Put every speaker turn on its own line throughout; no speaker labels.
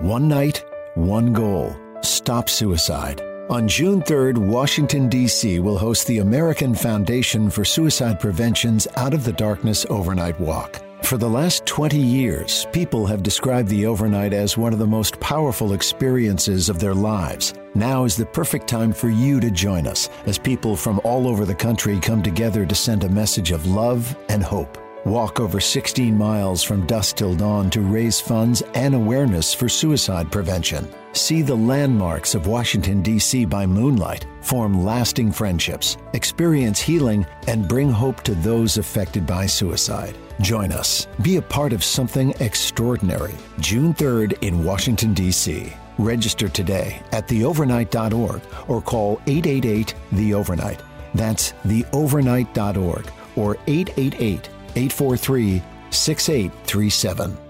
One night, one goal stop suicide. On June 3rd, Washington, D.C. will host the American Foundation for Suicide Prevention's Out of the Darkness Overnight Walk. For the last 20 years, people have described the overnight as one of the most powerful experiences of their lives. Now is the perfect time for you to join us as people from all over the country come together to send a message of love and hope. Walk over 16 miles from dusk till dawn to raise funds and awareness for suicide prevention. See the landmarks of Washington, D.C. by moonlight, form lasting friendships, experience healing, and bring hope to those affected by suicide. Join us. Be a part of something extraordinary. June 3rd in Washington, D.C. Register today at theovernight.org or call 888 The Overnight. That's theovernight.org or 888 843 6837.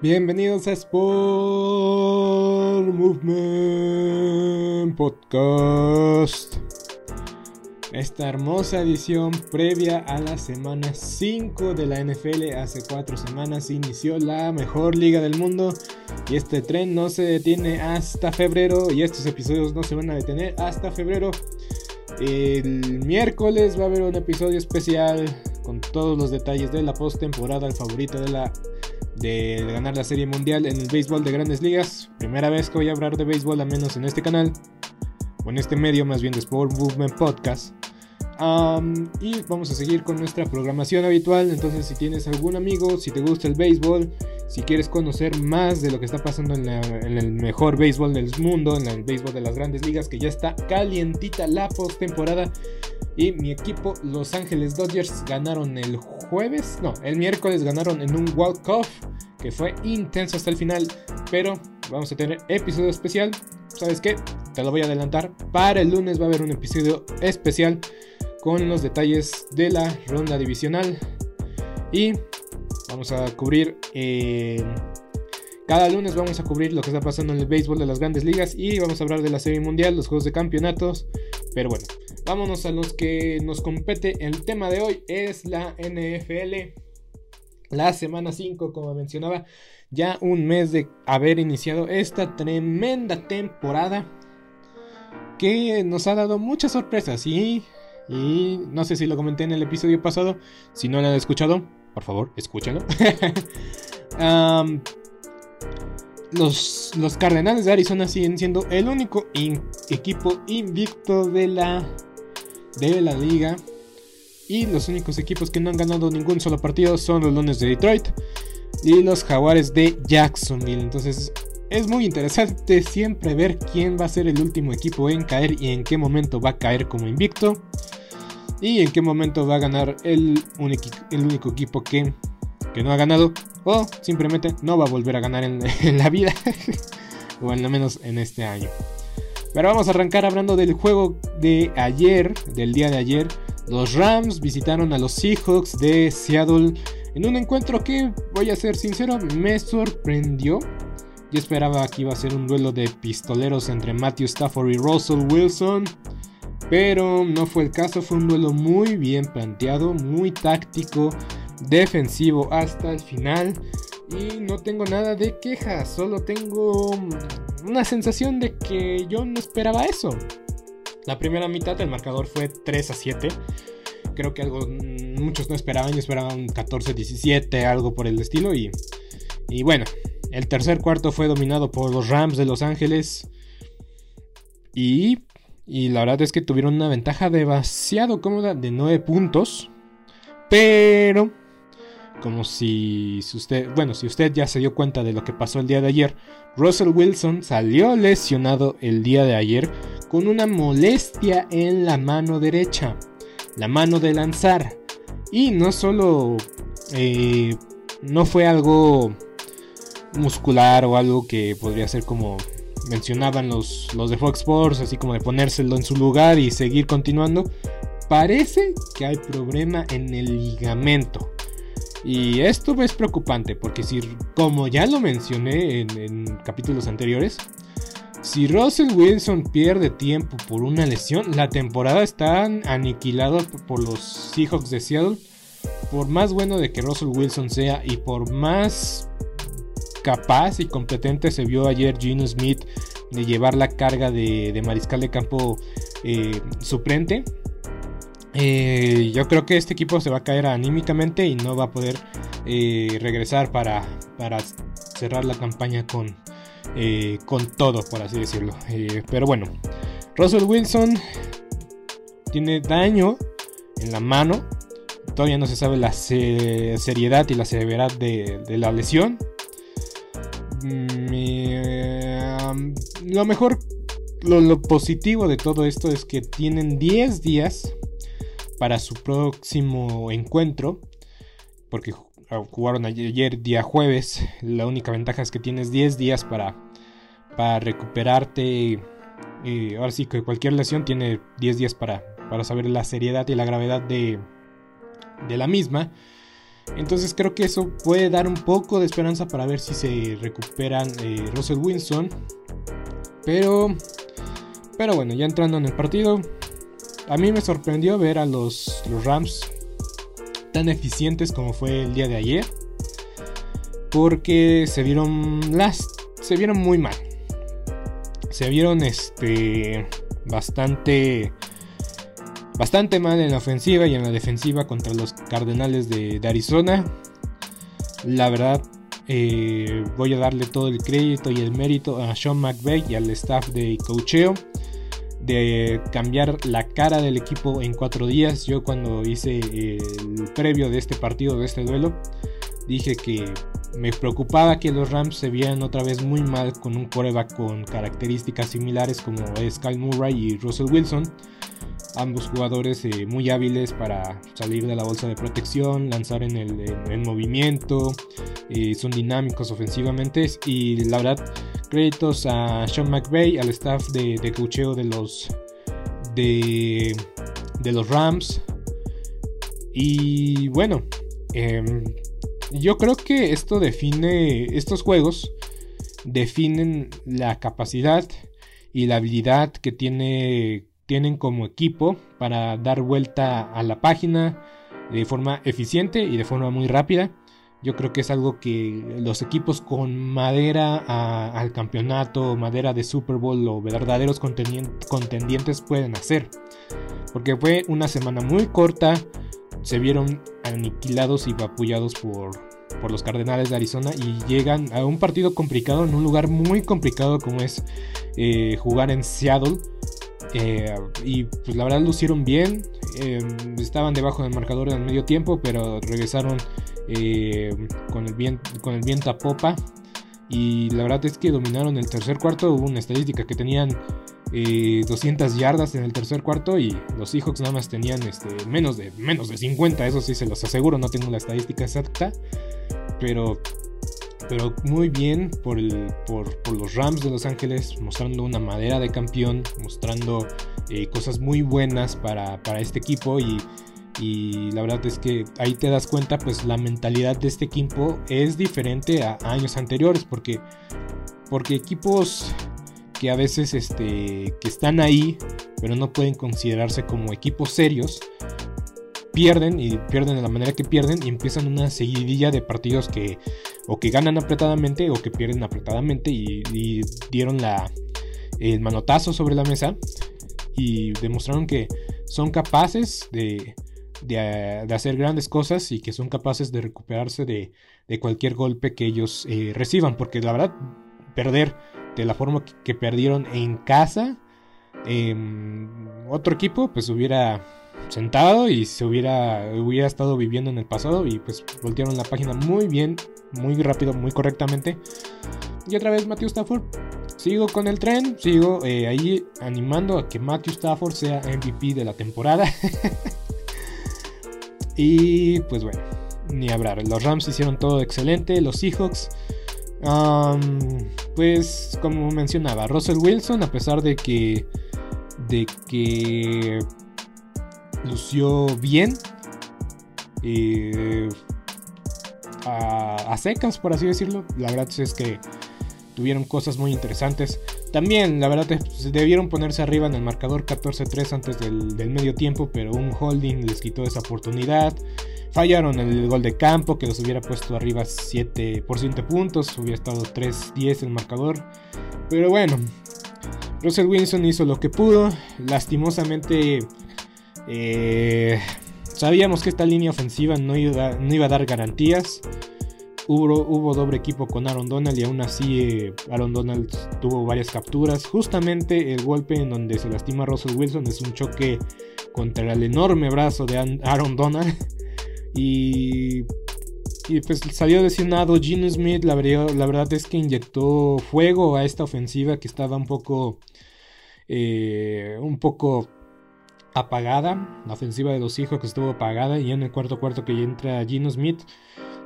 Bienvenidos a Sport Movement Podcast. Esta hermosa edición previa a la semana 5 de la NFL. Hace 4 semanas inició la mejor liga del mundo. Y este tren no se detiene hasta febrero. Y estos episodios no se van a detener hasta febrero. El miércoles va a haber un episodio especial con todos los detalles de la postemporada, el favorito de la de ganar la Serie Mundial en el béisbol de grandes ligas. Primera vez que voy a hablar de béisbol, al menos en este canal, o en este medio, más bien de Sport Movement Podcast. y vamos a seguir con nuestra programación habitual. Entonces, si tienes algún amigo, si te gusta el béisbol, si quieres conocer más de lo que está pasando en, en el mejor béisbol del mundo, en el béisbol de las grandes ligas, que ya está calientita la postemporada. Y mi equipo, Los Ángeles Dodgers, ganaron el jueves, no, el miércoles ganaron en un Cup que fue intenso hasta el final. Pero vamos a tener episodio especial. ¿Sabes qué? Te lo voy a adelantar. Para el lunes va a haber un episodio especial con los detalles de la ronda divisional. Y vamos a cubrir. Eh, cada lunes vamos a cubrir lo que está pasando en el béisbol de las grandes ligas y vamos a hablar de la serie mundial, los juegos de campeonatos. Pero bueno, vámonos a los que nos compete. El tema de hoy es la NFL. La semana 5, como mencionaba, ya un mes de haber iniciado esta tremenda temporada que nos ha dado muchas sorpresas y, no sé si lo comenté en el episodio pasado, si no lo han escuchado, por favor, escúchenlo. los, los, Cardenales de Arizona siguen siendo el único equipo invicto de la, de la liga. Y los únicos equipos que no han ganado ningún solo partido son los Lunes de Detroit y los Jaguares de Jacksonville. Entonces es muy interesante siempre ver quién va a ser el último equipo en caer y en qué momento va a caer como invicto. Y en qué momento va a ganar el, el único equipo que, que no ha ganado o simplemente no va a volver a ganar en, la vida, o al menos en este año. Pero vamos a arrancar hablando del juego de ayer, del día de ayer. Los Rams visitaron a los Seahawks de Seattle en un encuentro que, voy a ser sincero, me sorprendió. Yo esperaba que iba a ser un duelo de pistoleros entre Matthew Stafford y Russell Wilson. Pero no fue el caso, fue un duelo muy bien planteado, muy táctico, defensivo hasta el final. Y no tengo nada de quejas, solo tengo una sensación de que yo no esperaba eso. La primera mitad el marcador fue 3 a 7. Creo que algo muchos no esperaban, yo esperaban 14 17, algo por el estilo y y bueno, El tercer cuarto fue dominado por los Rams de Los Ángeles. Y, y la verdad es que tuvieron una ventaja demasiado cómoda de 9 puntos. Pero, como si, usted, bueno, si usted ya se dio cuenta de lo que pasó el día de ayer, Russell Wilson salió lesionado el día de ayer con una molestia en la mano derecha, la mano de lanzar. Y no solo, eh, no fue algo muscular o algo que podría ser como mencionaban los, los de Fox Sports, así como de ponérselo en su lugar y seguir continuando. Parece que hay problema en el ligamento. Y esto es preocupante porque si, como ya lo mencioné en, capítulos anteriores, si Russell Wilson pierde tiempo por una lesión, la temporada está aniquilada por los Seahawks de Seattle. Por más bueno de que Russell Wilson sea y por más capaz y competente se vio ayer Gino Smith de llevar la carga de, mariscal de campo eh, suplente, eh, yo creo que este equipo se va a caer anímicamente y no va a poder eh, regresar para, para, cerrar la campaña con, eh, con todo, por así decirlo. pero bueno, Russell Wilson tiene daño en la mano. Todavía no se sabe la seriedad y la severidad de, la lesión. Mm, lo mejor, lo, lo positivo de todo esto es que tienen 10 días para su próximo encuentro, porque jugaron ayer día jueves, la única ventaja es que tienes 10 días para, para recuperarte. y ahora sí que cualquier lesión tiene 10 días para, para saber la seriedad y la gravedad de, de la misma. Entonces creo que eso puede dar un poco de esperanza para ver si se recuperan eh, Russell Wilson. Pero, pero bueno, ya entrando en el partido, a mí me sorprendió ver a los, Rams tan eficientes como fue el día de ayer. Porque se vieron las se vieron muy mal. Se vieron este bastante bastante mal en la ofensiva y en la defensiva contra los Cardenales de, Arizona. La verdad, eh, voy a darle todo el crédito y el mérito a Sean McVay y al staff de coacheo de cambiar la cara del equipo en cuatro días. Yo cuando hice el previo de este partido, de este duelo, dije que me preocupaba que los Rams se vieran otra vez muy mal con un coreback con características similares como es Kyle Murray y Russell Wilson. Ambos jugadores eh, muy hábiles para salir de la bolsa de protección, lanzar en el movimiento, eh, son dinámicos ofensivamente y la verdad Créditos a Sean McVay, al staff de, de cocheo de los, de, de los Rams. Y bueno, em, yo creo que esto define, estos juegos definen la capacidad y la habilidad que tiene, tienen como equipo para dar vuelta a la página de forma eficiente y de forma muy rápida. Yo creo que es algo que los equipos con madera al campeonato, madera de Super Bowl o verdaderos contendientes pueden hacer. Porque fue una semana muy corta, se vieron aniquilados y vapullados por, por los Cardenales de Arizona y llegan a un partido complicado en un lugar muy complicado como es eh, jugar en Seattle. Eh, y pues la verdad lucieron bien, eh, estaban debajo del marcador en el medio tiempo, pero regresaron eh, con, el viento, con el viento a popa. Y la verdad es que dominaron el tercer cuarto. Hubo una estadística que tenían 200 eh, yardas en el tercer cuarto y los Seahawks nada más tenían este, menos, de, menos de 50. Eso sí se los aseguro, no tengo la estadística exacta. Pero, pero muy bien por, el, por, los Rams de Los Ángeles, mostrando una madera de campeón, mostrando eh, cosas muy buenas para, para este equipo y y la verdad es que ahí te das cuenta pues la mentalidad de este equipo es diferente a años anteriores porque porque equipos que a veces este que están ahí pero no pueden considerarse como equipos serios pierden y pierden de la manera que pierden y empiezan una seguidilla de partidos que o que ganan apretadamente o que pierden apretadamente y, dieron la el manotazo sobre la mesa y demostraron que son capaces de de, hacer grandes cosas y que son capaces de recuperarse de, de cualquier golpe que ellos eh, reciban, porque la verdad, perder de la forma que, perdieron en casa, em, otro equipo pues hubiera sentado y se hubiera, hubiera estado viviendo en el pasado y pues voltearon la página muy bien, muy rápido, muy correctamente. Y otra vez Matthew Stafford. Sigo con el tren, sigo eh, ahí animando a que Matthew Stafford sea MVP de la temporada. y pues bueno, ni hablar. Los Rams hicieron todo excelente. Los Seahawks, pues como mencionaba, Russell Wilson, a pesar de que, de que lució bien. Eh, a, secas, por así decirlo. La verdad es que tuvieron cosas muy interesantes. También, la verdad, debieron ponerse arriba en el marcador 14-3 antes del, medio tiempo, pero un holding les quitó esa oportunidad. Fallaron el gol de campo que los hubiera puesto arriba 7 por 7 puntos, hubiera estado 3-10 el marcador. Pero bueno, Russell Wilson hizo lo que pudo. Lastimosamente eh, sabíamos que esta línea ofensiva no iba, no iba a dar garantías. Hubo, hubo, doble equipo con Aaron Donald y aún así eh, Aaron Donald tuvo varias capturas. Justamente el golpe en donde se lastima Russell Wilson es un choque contra el enorme brazo de Aaron Donald. Y, y pues salió lesionado Gene Smith. La, la, verdad es que inyectó fuego a esta ofensiva que estaba un poco... Eh, un poco apagada. La ofensiva de los hijos que estuvo apagada. Y en el cuarto cuarto que entra Gino Smith.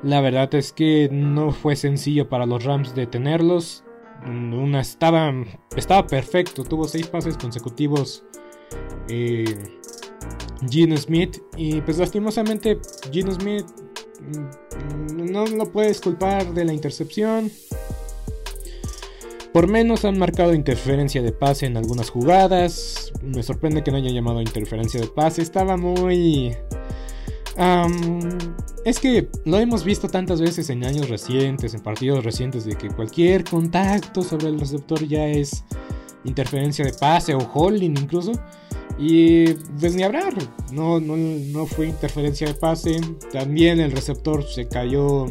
La verdad es que no fue sencillo para los Rams detenerlos. Una estaba, estaba perfecto. Tuvo seis pases consecutivos. Eh, Gino Smith. Y pues lastimosamente Gino Smith mm, no lo puedes culpar de la intercepción. Por menos han marcado interferencia de pase en algunas jugadas. Me sorprende que no haya llamado interferencia de pase. Estaba muy... es que lo hemos visto tantas veces en años recientes, en partidos recientes, de que cualquier contacto sobre el receptor ya es interferencia de pase o holding incluso. Y pues ni hablar, no, no, no fue interferencia de pase. También el receptor se cayó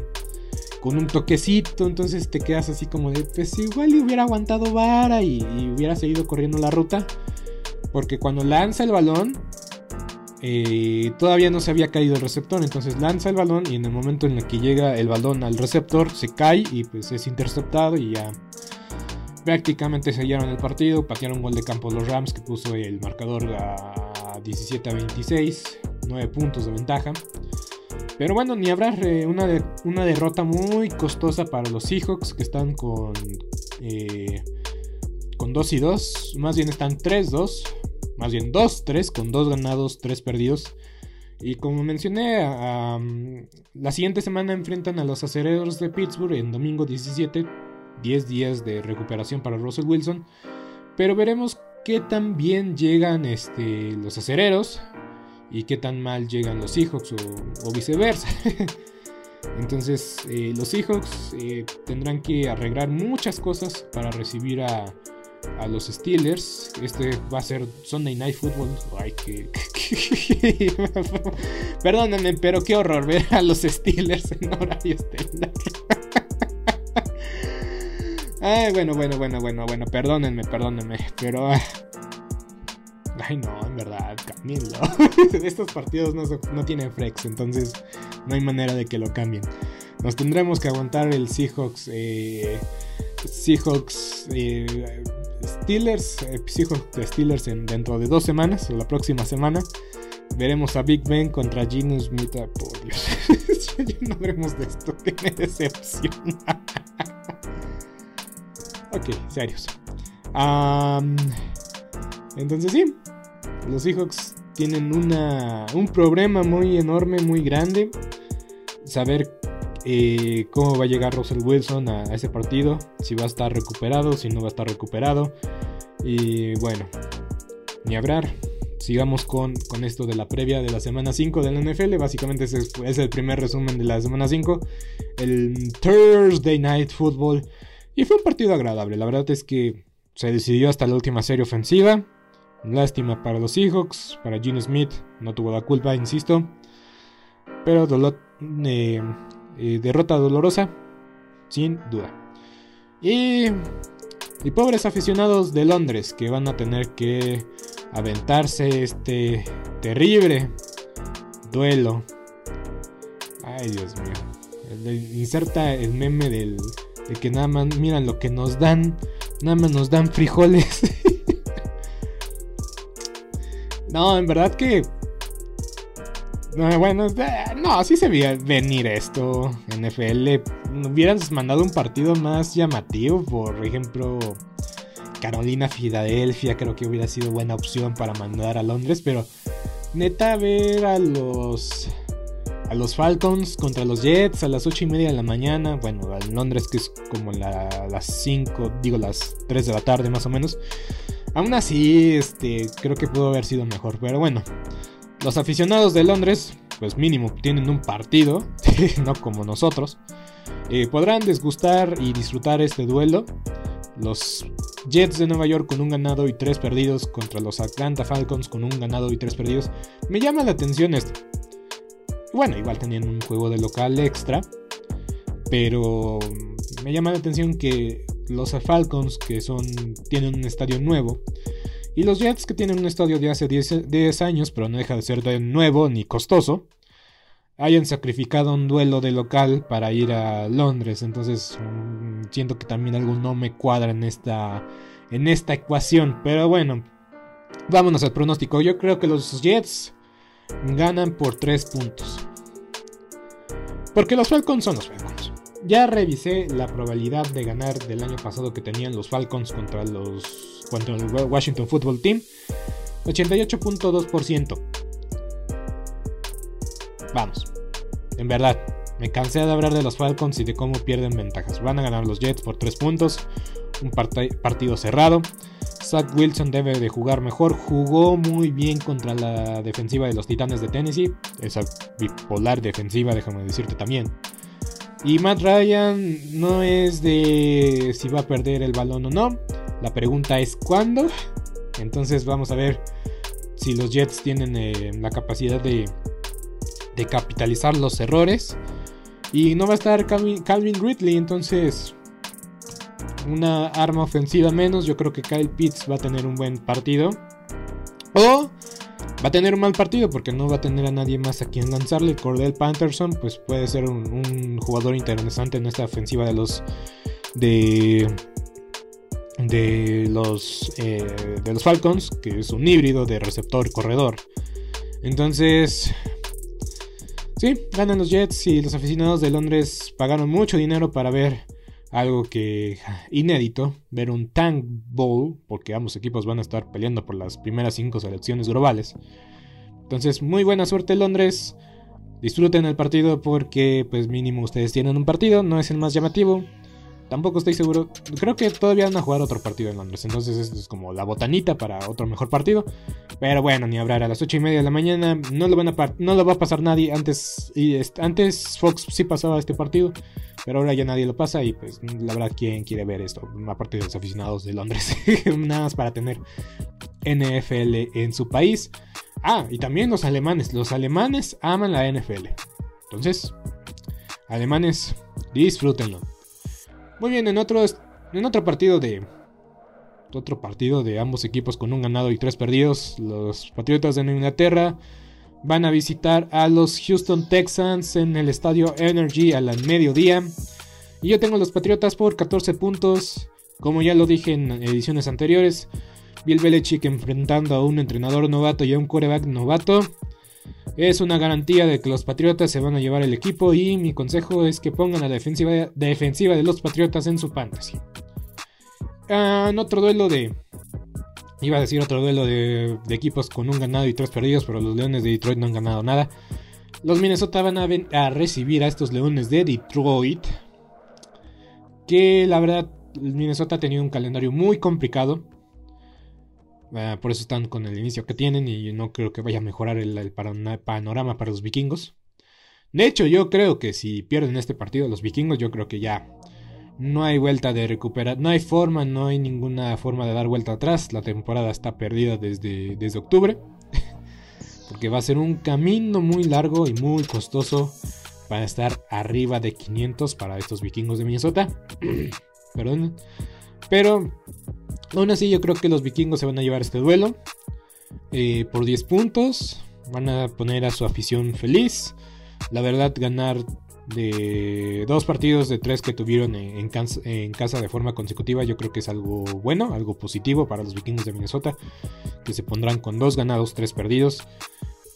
con un toquecito, entonces te quedas así como de, pues igual hubiera aguantado vara y, hubiera seguido corriendo la ruta. Porque cuando lanza el balón, eh, todavía no se había caído el receptor, entonces lanza el balón y en el momento en el que llega el balón al receptor se cae y pues es interceptado y ya prácticamente sellaron el partido, patearon gol de campo los Rams que puso el marcador a 17 a 26, 9 puntos de ventaja. Pero bueno, ni habrá eh, una, una derrota muy costosa para los Seahawks que están con, eh, con 2 y 2. Más bien están 3-2. Más bien 2-3 con 2 ganados, 3 perdidos. Y como mencioné, la siguiente semana enfrentan a los acereros de Pittsburgh en domingo 17. 10 días de recuperación para Russell Wilson. Pero veremos qué tan bien llegan este, los acereros y qué tan mal llegan los Seahawks o, viceversa. Entonces eh, los Seahawks eh, tendrán que arreglar muchas cosas para recibir a, a, los Steelers. Este va a ser Sunday Night Football. Ay, que... Perdónenme, pero qué horror ver a los Steelers en horario estelar. Ay, bueno, bueno, bueno, bueno, bueno, perdónenme, perdónenme, pero... Ay, no, en verdad, cámbienlo. Estos partidos no, tienen flex, entonces no hay manera de que lo cambien. Nos tendremos que aguantar el Seahawks. Eh, Seahawks. Eh, Steelers. Eh, Seahawks Steelers en, dentro de dos semanas, o la próxima semana. Veremos a Big Ben contra Gino Smith. Ah, por Dios. ya no veremos de esto, que me decepciona. ok, serios. Entonces sí, los Seahawks tienen una, un problema muy enorme, muy grande. Saber eh, cómo va a llegar Russell Wilson a, ese partido. Si va a estar recuperado, si no va a estar recuperado. Y bueno, ni hablar. Sigamos con, con esto de la previa de la semana 5 de la NFL. Básicamente es, es el primer resumen de la semana 5. El Thursday Night Football. Y fue un partido agradable. La verdad es que se decidió hasta la última serie ofensiva. Lástima para los Seahawks, para Gene Smith, no tuvo la culpa, insisto. Pero eh, Eh, derrota dolorosa, sin duda. Y, y pobres aficionados de Londres que van a tener que aventarse este terrible duelo. Ay, Dios mío. inserta el meme del, de que nada más miran lo que nos dan. Nada más nos dan frijoles. no, en verdad que no, bueno, no, así se veía venir esto. NFL hubieran mandado un partido más llamativo, por ejemplo, Carolina, Filadelfia, creo que hubiera sido buena opción para mandar a Londres, pero neta ver a los a los Falcons contra los Jets a las 8 y media de la mañana, bueno, en Londres que es como las 5, digo las 3 de la tarde más o menos. Aún así, este, creo que pudo haber sido mejor, pero bueno. Los aficionados de Londres, pues mínimo tienen un partido, no como nosotros. Eh, podrán desgustar y disfrutar este duelo. Los Jets de Nueva York con un ganado y tres perdidos contra los Atlanta Falcons con un ganado y tres perdidos. Me llama la atención esto. Bueno, igual tenían un juego de local extra. Pero me llama la atención que los Falcons, que son, tienen un estadio nuevo, y los Jets, que tienen un estadio de hace 10, años, pero no deja de ser nuevo ni costoso, hayan sacrificado un duelo de local para ir a Londres. Entonces, mm, siento que también algo no me cuadra en esta, en esta ecuación. Pero bueno, vámonos al pronóstico. Yo creo que los Jets ganan por 3 puntos. Porque los Falcons son los Falcons. Ya revisé la probabilidad de ganar del año pasado que tenían los Falcons contra los contra el Washington Football Team. 88.2%. Vamos. En verdad, me cansé de hablar de los Falcons y de cómo pierden ventajas. Van a ganar los Jets por 3 puntos. Un partido cerrado. Zach Wilson debe de jugar mejor. Jugó muy bien contra la defensiva de los Titanes de Tennessee. Esa bipolar defensiva, déjame decirte también. Y Matt Ryan no es de si va a perder el balón o no. La pregunta es ¿cuándo? Entonces vamos a ver si los Jets tienen eh, la capacidad de, de capitalizar los errores. Y no va a estar Calvin, Ridley, entonces una arma ofensiva menos. Yo creo que Kyle Pitts va a tener un buen partido. O va a tener un mal partido porque no va a tener a nadie más a quien lanzarle. Cordell Panterson, pues puede ser un, un jugador interesante en esta ofensiva de los de de los, eh, de los Falcons, que es un híbrido de receptor corredor. Entonces, sí, ganan los Jets y los aficionados de Londres pagaron mucho dinero para ver algo que inédito, ver un Tank Bowl, porque ambos equipos van a estar peleando por las primeras cinco selecciones globales. Entonces, muy buena suerte Londres. Disfruten el partido porque pues mínimo ustedes tienen un partido, no es el más llamativo, Tampoco estoy seguro. Creo que todavía van a jugar otro partido en Londres. Entonces esto es como la botanita para otro mejor partido. Pero bueno, ni hablar a las 8 y media de la mañana. No lo, van a no lo va a pasar nadie. Antes, antes Fox sí pasaba este partido. Pero ahora ya nadie lo pasa. Y pues la verdad, ¿quién quiere ver esto? Aparte de los aficionados de Londres. Nada más para tener NFL en su país. Ah, y también los alemanes. Los alemanes aman la NFL. Entonces, alemanes, disfrútenlo. Muy bien, en otro, en otro partido de. Otro partido de ambos equipos con un ganado y tres perdidos. Los Patriotas de Inglaterra van a visitar a los Houston Texans en el estadio Energy a la mediodía. Y yo tengo los Patriotas por 14 puntos. Como ya lo dije en ediciones anteriores, Bill Belichick enfrentando a un entrenador novato y a un quarterback novato. Es una garantía de que los Patriotas se van a llevar el equipo y mi consejo es que pongan la defensiva, defensiva de los Patriotas en su fantasy. Ah, en otro duelo de... Iba a decir otro duelo de, equipos con un ganado y tres perdidos, pero los Leones de Detroit no han ganado nada. Los Minnesota van a recibir a estos Leones de Detroit. Que la verdad, Minnesota ha tenido un calendario muy complicado. Ah, por eso están con el inicio que tienen y no creo que vaya a mejorar el, panorama para los vikingos. De hecho, yo creo que si pierden este partido los vikingos, yo creo que ya no hay vuelta de recuperar, no hay forma, no hay ninguna forma de dar vuelta atrás. La temporada está perdida desde, desde octubre. Porque va a ser un camino muy largo y muy costoso para estar arriba de 500 para estos vikingos de Minnesota. Perdón. Pero aún así yo creo que los vikingos se van a llevar este duelo eh, por 10 puntos. Van a poner a su afición feliz. La verdad, ganar de dos partidos de tres que tuvieron en, casa de forma consecutiva, yo creo que es algo bueno, algo positivo para los vikingos de Minnesota, que se pondrán con dos ganados, tres perdidos.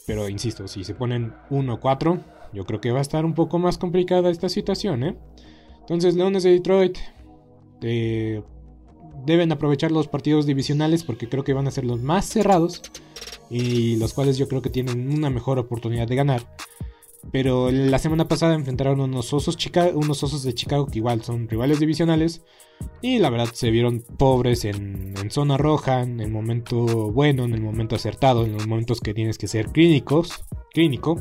Pero insisto, si se ponen 1-4, yo creo que va a estar un poco más complicada esta situación. ¿eh? Entonces, Leones de Detroit eh, deben aprovechar los partidos divisionales porque creo que van a ser los más cerrados y los cuales yo creo que tienen una mejor oportunidad de ganar. Pero la semana pasada enfrentaron unos osos, unos osos de Chicago que igual son rivales divisionales. Y la verdad se vieron pobres en, zona roja, en el momento bueno, en el momento acertado, en los momentos que tienes que ser clínicos, clínico.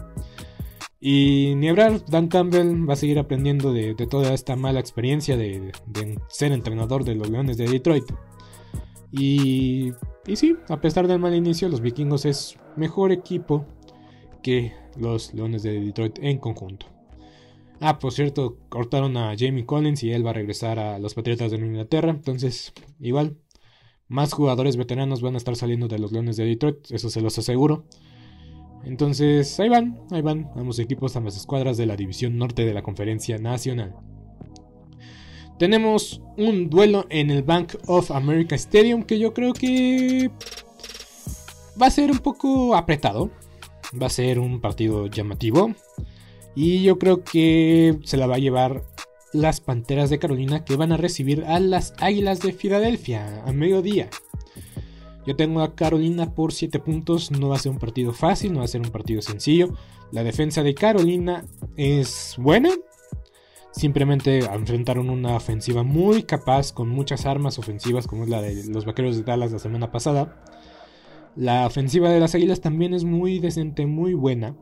Y ni hablar, Dan Campbell va a seguir aprendiendo de, toda esta mala experiencia de, ser entrenador de los Leones de Detroit. Y, y sí, a pesar del mal inicio, los vikingos es mejor equipo que los Leones de Detroit en conjunto. Ah, por cierto, cortaron a Jamie Collins y él va a regresar a los Patriotas de Inglaterra. Entonces, igual, más jugadores veteranos van a estar saliendo de los Leones de Detroit, eso se los aseguro. Entonces, ahí van, ahí van, ambos equipos, ambas escuadras de la División Norte de la Conferencia Nacional. Tenemos un duelo en el Bank of America Stadium que yo creo que va a ser un poco apretado. Va a ser un partido llamativo. Y yo creo que se la va a llevar las Panteras de Carolina que van a recibir a las Águilas de Filadelfia a mediodía. Yo tengo a Carolina por 7 puntos. No va a ser un partido fácil, no va a ser un partido sencillo. La defensa de Carolina es buena. Simplemente enfrentaron una ofensiva muy capaz con muchas armas ofensivas como es la de los Vaqueros de Dallas la semana pasada. La ofensiva de las Águilas también es muy decente, muy buena.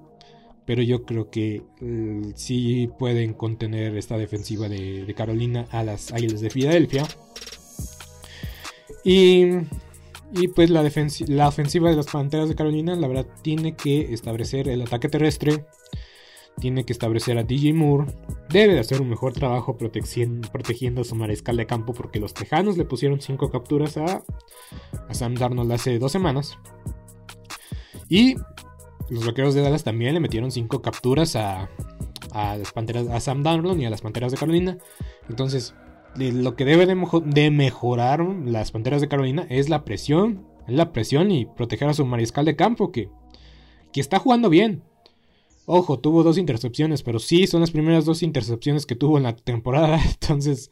Pero yo creo que mm, sí pueden contener esta defensiva de, Carolina a las Águilas de Filadelfia. Y, y pues la, la ofensiva de las Panteras de Carolina, la verdad, tiene que establecer el ataque terrestre tiene que establecer a DJ Moore, debe de hacer un mejor trabajo protegiendo a su mariscal de campo porque los Tejanos le pusieron 5 capturas a, Sam Darnold hace dos semanas. Y los Vaqueros de Dallas también le metieron 5 capturas a, a, las Panteras, a Sam Darnold y a las Panteras de Carolina. Entonces, lo que debe de, mejorar las Panteras de Carolina es la presión, la presión y proteger a su mariscal de campo que, que está jugando bien. Ojo, tuvo dos intercepciones, pero sí son las primeras dos intercepciones que tuvo en la temporada. Entonces,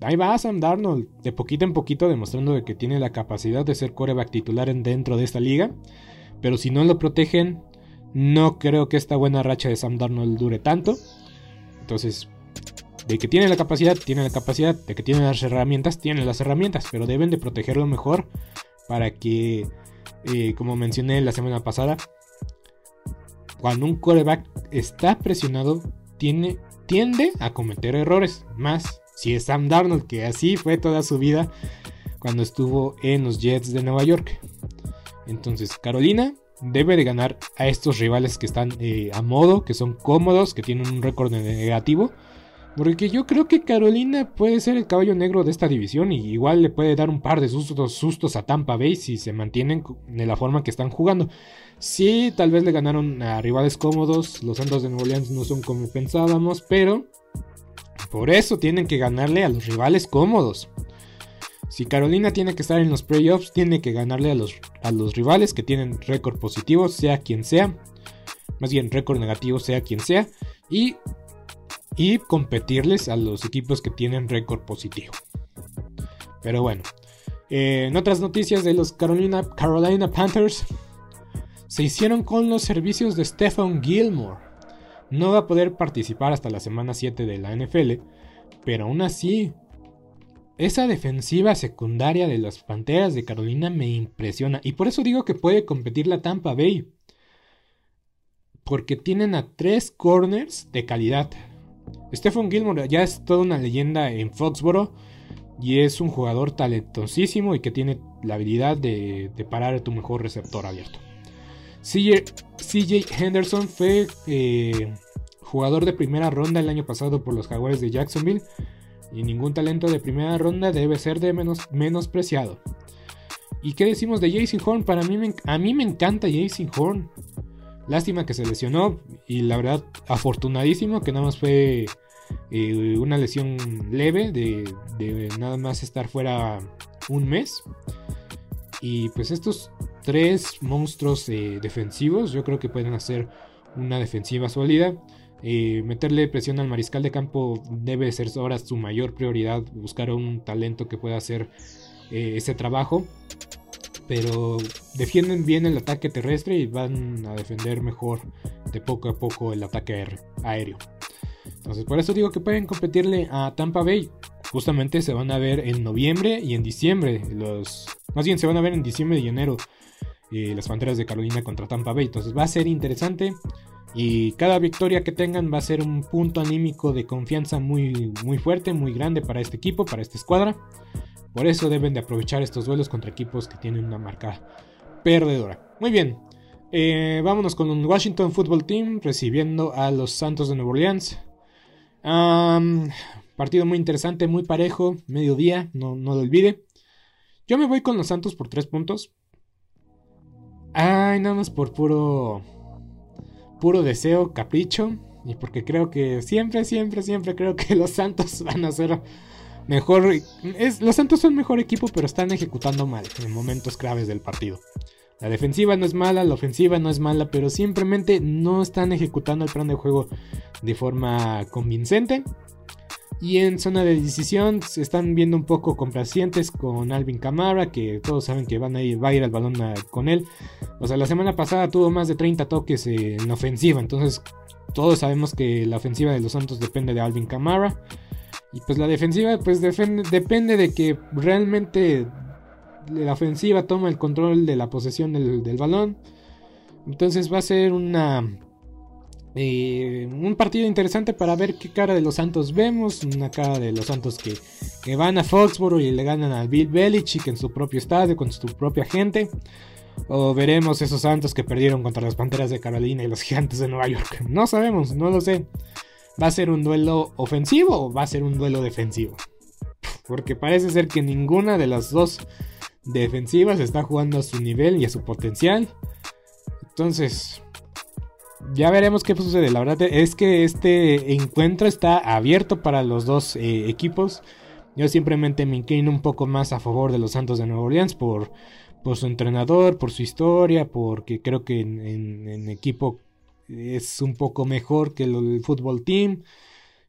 Ahí va Sam Darnold, de poquito en poquito demostrando que tiene la capacidad de ser coreback titular dentro de esta liga. Pero si no lo protegen, no creo que esta buena racha de Sam Darnold dure tanto. Entonces, de que tiene la capacidad, tiene la capacidad. De que tiene las herramientas, tiene las herramientas. Pero deben de protegerlo mejor para que, eh, como mencioné la semana pasada, cuando un coreback está presionado, tiene, tiende a cometer errores. Más si es Sam Darnold, que así fue toda su vida cuando estuvo en los Jets de Nueva York. Entonces, Carolina debe de ganar a estos rivales que están eh, a modo, que son cómodos, que tienen un récord negativo. Porque yo creo que Carolina puede ser el caballo negro de esta división y igual le puede dar un par de sustos, a Tampa Bay si se mantienen de la forma que están jugando. Sí, tal vez le ganaron a rivales cómodos, los Santos de Nueva Orleans no son como pensábamos, pero por eso tienen que ganarle a los rivales cómodos. Si Carolina tiene que estar en los playoffs, tiene que ganarle a los, a los rivales que tienen récord positivo, sea quien sea. Más bien récord negativo, sea quien sea. Y, y competirles a los equipos que tienen récord positivo. Pero bueno. Eh, en otras noticias de los Carolina, Carolina Panthers. Se hicieron con los servicios de Stephen Gilmore. No va a poder participar hasta la semana 7 de la NFL. Pero aún así, esa defensiva secundaria de las Panteras de Carolina me impresiona. Y por eso digo que puede competir la Tampa Bay. Porque tienen a tres corners de calidad. Stephen Gilmore ya es toda una leyenda en Foxboro. Y es un jugador talentosísimo y que tiene la habilidad de, parar a tu mejor receptor abierto. CJ, Henderson fue eh, jugador de primera ronda el año pasado por los Jaguares de Jacksonville y ningún talento de primera ronda debe ser de menos, menospreciado. ¿Y qué decimos de Jason Horn? Para mí a mí me encanta Jason Horn. Lástima que se lesionó y la verdad afortunadísimo que nada más fue eh, una lesión leve de, nada más estar fuera un mes. Y pues estos tres monstruos eh, defensivos yo creo que pueden hacer una defensiva sólida. Eh, meterle presión al mariscal de campo debe ser ahora su mayor prioridad, buscar un talento que pueda hacer eh, ese trabajo. Pero defienden bien el ataque terrestre y van a defender mejor de poco a poco el ataque aéreo. Entonces por eso digo que pueden competirle a Tampa Bay. Justamente se van a ver en noviembre y en diciembre. Más bien se van a ver en diciembre y enero. Eh, las Panteras de Carolina contra Tampa Bay. Entonces va a ser interesante. Y cada victoria que tengan va a ser un punto anímico de confianza muy, muy fuerte, muy grande para este equipo, para esta escuadra. Por eso deben de aprovechar estos duelos contra equipos que tienen una marca perdedora. Muy bien, eh, vámonos con un Washington Football Team recibiendo a los Santos de Nueva Orleans. partido muy interesante, muy parejo, mediodía, no, no lo olvide. Yo me voy con los Santos por tres puntos. Ay, nada más por puro puro deseo, capricho, y porque creo que siempre, siempre, siempre creo que los Santos van a ser mejor. Es, los Santos son mejor equipo, pero están ejecutando mal en momentos claves del partido. La defensiva no es mala, la ofensiva no es mala, pero simplemente no están ejecutando el plan de juego de forma convincente. Y en zona de decisión se están viendo un poco complacientes con Alvin Kamara, que todos saben que van a ir, va a ir al balón con él. O sea, la semana pasada tuvo más de 30 toques en ofensiva, entonces todos sabemos que la ofensiva de los Santos depende de Alvin Kamara. Y pues la defensiva pues depende de que realmente la ofensiva toma el control de la posesión del balón. Entonces va a ser una eh, un partido interesante para ver qué cara de los Santos vemos. Una cara de los Santos que, van a Foxborough y le ganan al Bill Belichick en su propio estadio con su propia gente. O veremos esos Santos que perdieron contra las Panteras de Carolina y los Gigantes de Nueva York. No sabemos, no lo sé. ¿Va a ser un duelo ofensivo o va a ser un duelo defensivo? Porque parece ser que ninguna de las dos defensivas está jugando a su nivel y a su potencial. Entonces, ya veremos qué sucede. La verdad es que este encuentro está abierto para los dos eh, equipos. Yo simplemente me inclino un poco más a favor de los Santos de Nueva Orleans por, por su entrenador, por su historia, porque creo que en, equipo es un poco mejor que el, fútbol team.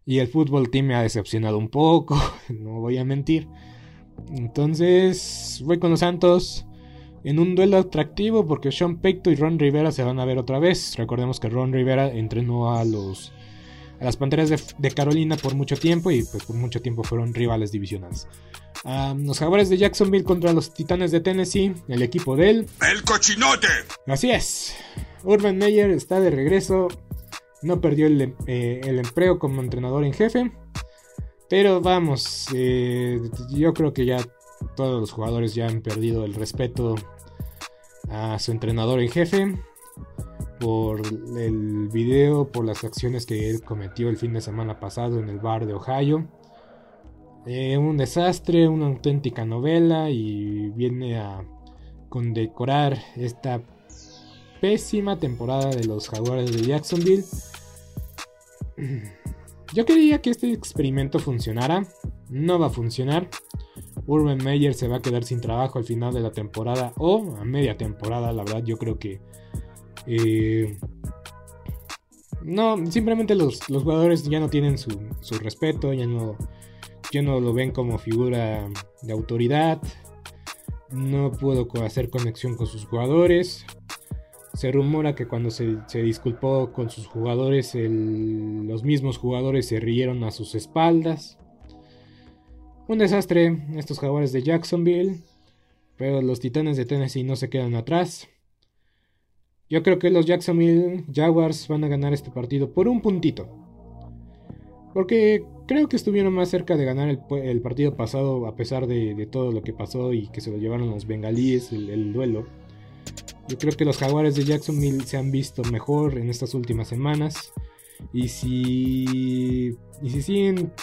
Y el fútbol team me ha decepcionado un poco, no voy a mentir. Entonces, voy con los Santos en un duelo atractivo porque Sean Pecto y Ron Rivera se van a ver otra vez. Recordemos que Ron Rivera entrenó a los a las Panteras de, Carolina por mucho tiempo y pues por mucho tiempo fueron rivales divisionales. los Jaguares de Jacksonville contra los Titanes de Tennessee, el equipo del
El cochinote.
Así es. Urban Meyer está de regreso. No perdió el, eh, empleo como entrenador en jefe. Pero vamos, eh, yo creo que ya todos los jugadores ya han perdido el respeto a su entrenador en jefe por el video, por las acciones que él cometió el fin de semana pasado en el bar de Ohio. Eh, un desastre, una auténtica novela y viene a condecorar esta pésima temporada de los Jaguares de Jacksonville. Yo quería que este experimento funcionara, no va a funcionar. Urban Meyer se va a quedar sin trabajo al final de la temporada o a media temporada, la verdad yo creo que... Eh, no, simplemente los, jugadores ya no tienen su, su respeto, ya no, ya no lo ven como figura de autoridad, no puedo hacer conexión con sus jugadores. Se rumora que cuando se, disculpó con sus jugadores, los mismos jugadores se rieron a sus espaldas. Un desastre estos jugadores de Jacksonville, pero los Titanes de Tennessee no se quedan atrás. Yo creo que los Jacksonville Jaguars van a ganar este partido por un puntito. Porque creo que estuvieron más cerca de ganar el, partido pasado a pesar de, todo lo que pasó y que se lo llevaron los bengalíes el, duelo. Yo creo que los jaguares de Jacksonville se han visto mejor en estas últimas semanas. Y si, y si siguen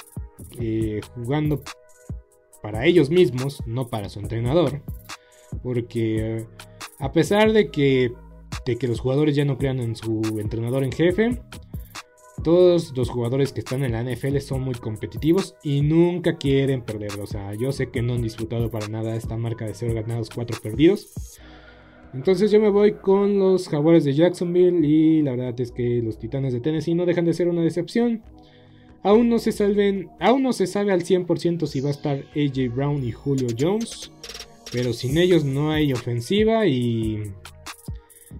eh, jugando para ellos mismos, no para su entrenador. Porque eh, a pesar de que, de que los jugadores ya no crean en su entrenador en jefe, todos los jugadores que están en la NFL son muy competitivos y nunca quieren perder. O sea, yo sé que no han disfrutado para nada esta marca de 0 ganados, 4 perdidos. Entonces yo me voy con los Jaguares de Jacksonville y la verdad es que los Titanes de Tennessee no dejan de ser una decepción. Aún no se salven, aún no se sabe al 100% si va a estar AJ Brown y Julio Jones, pero sin ellos no hay ofensiva y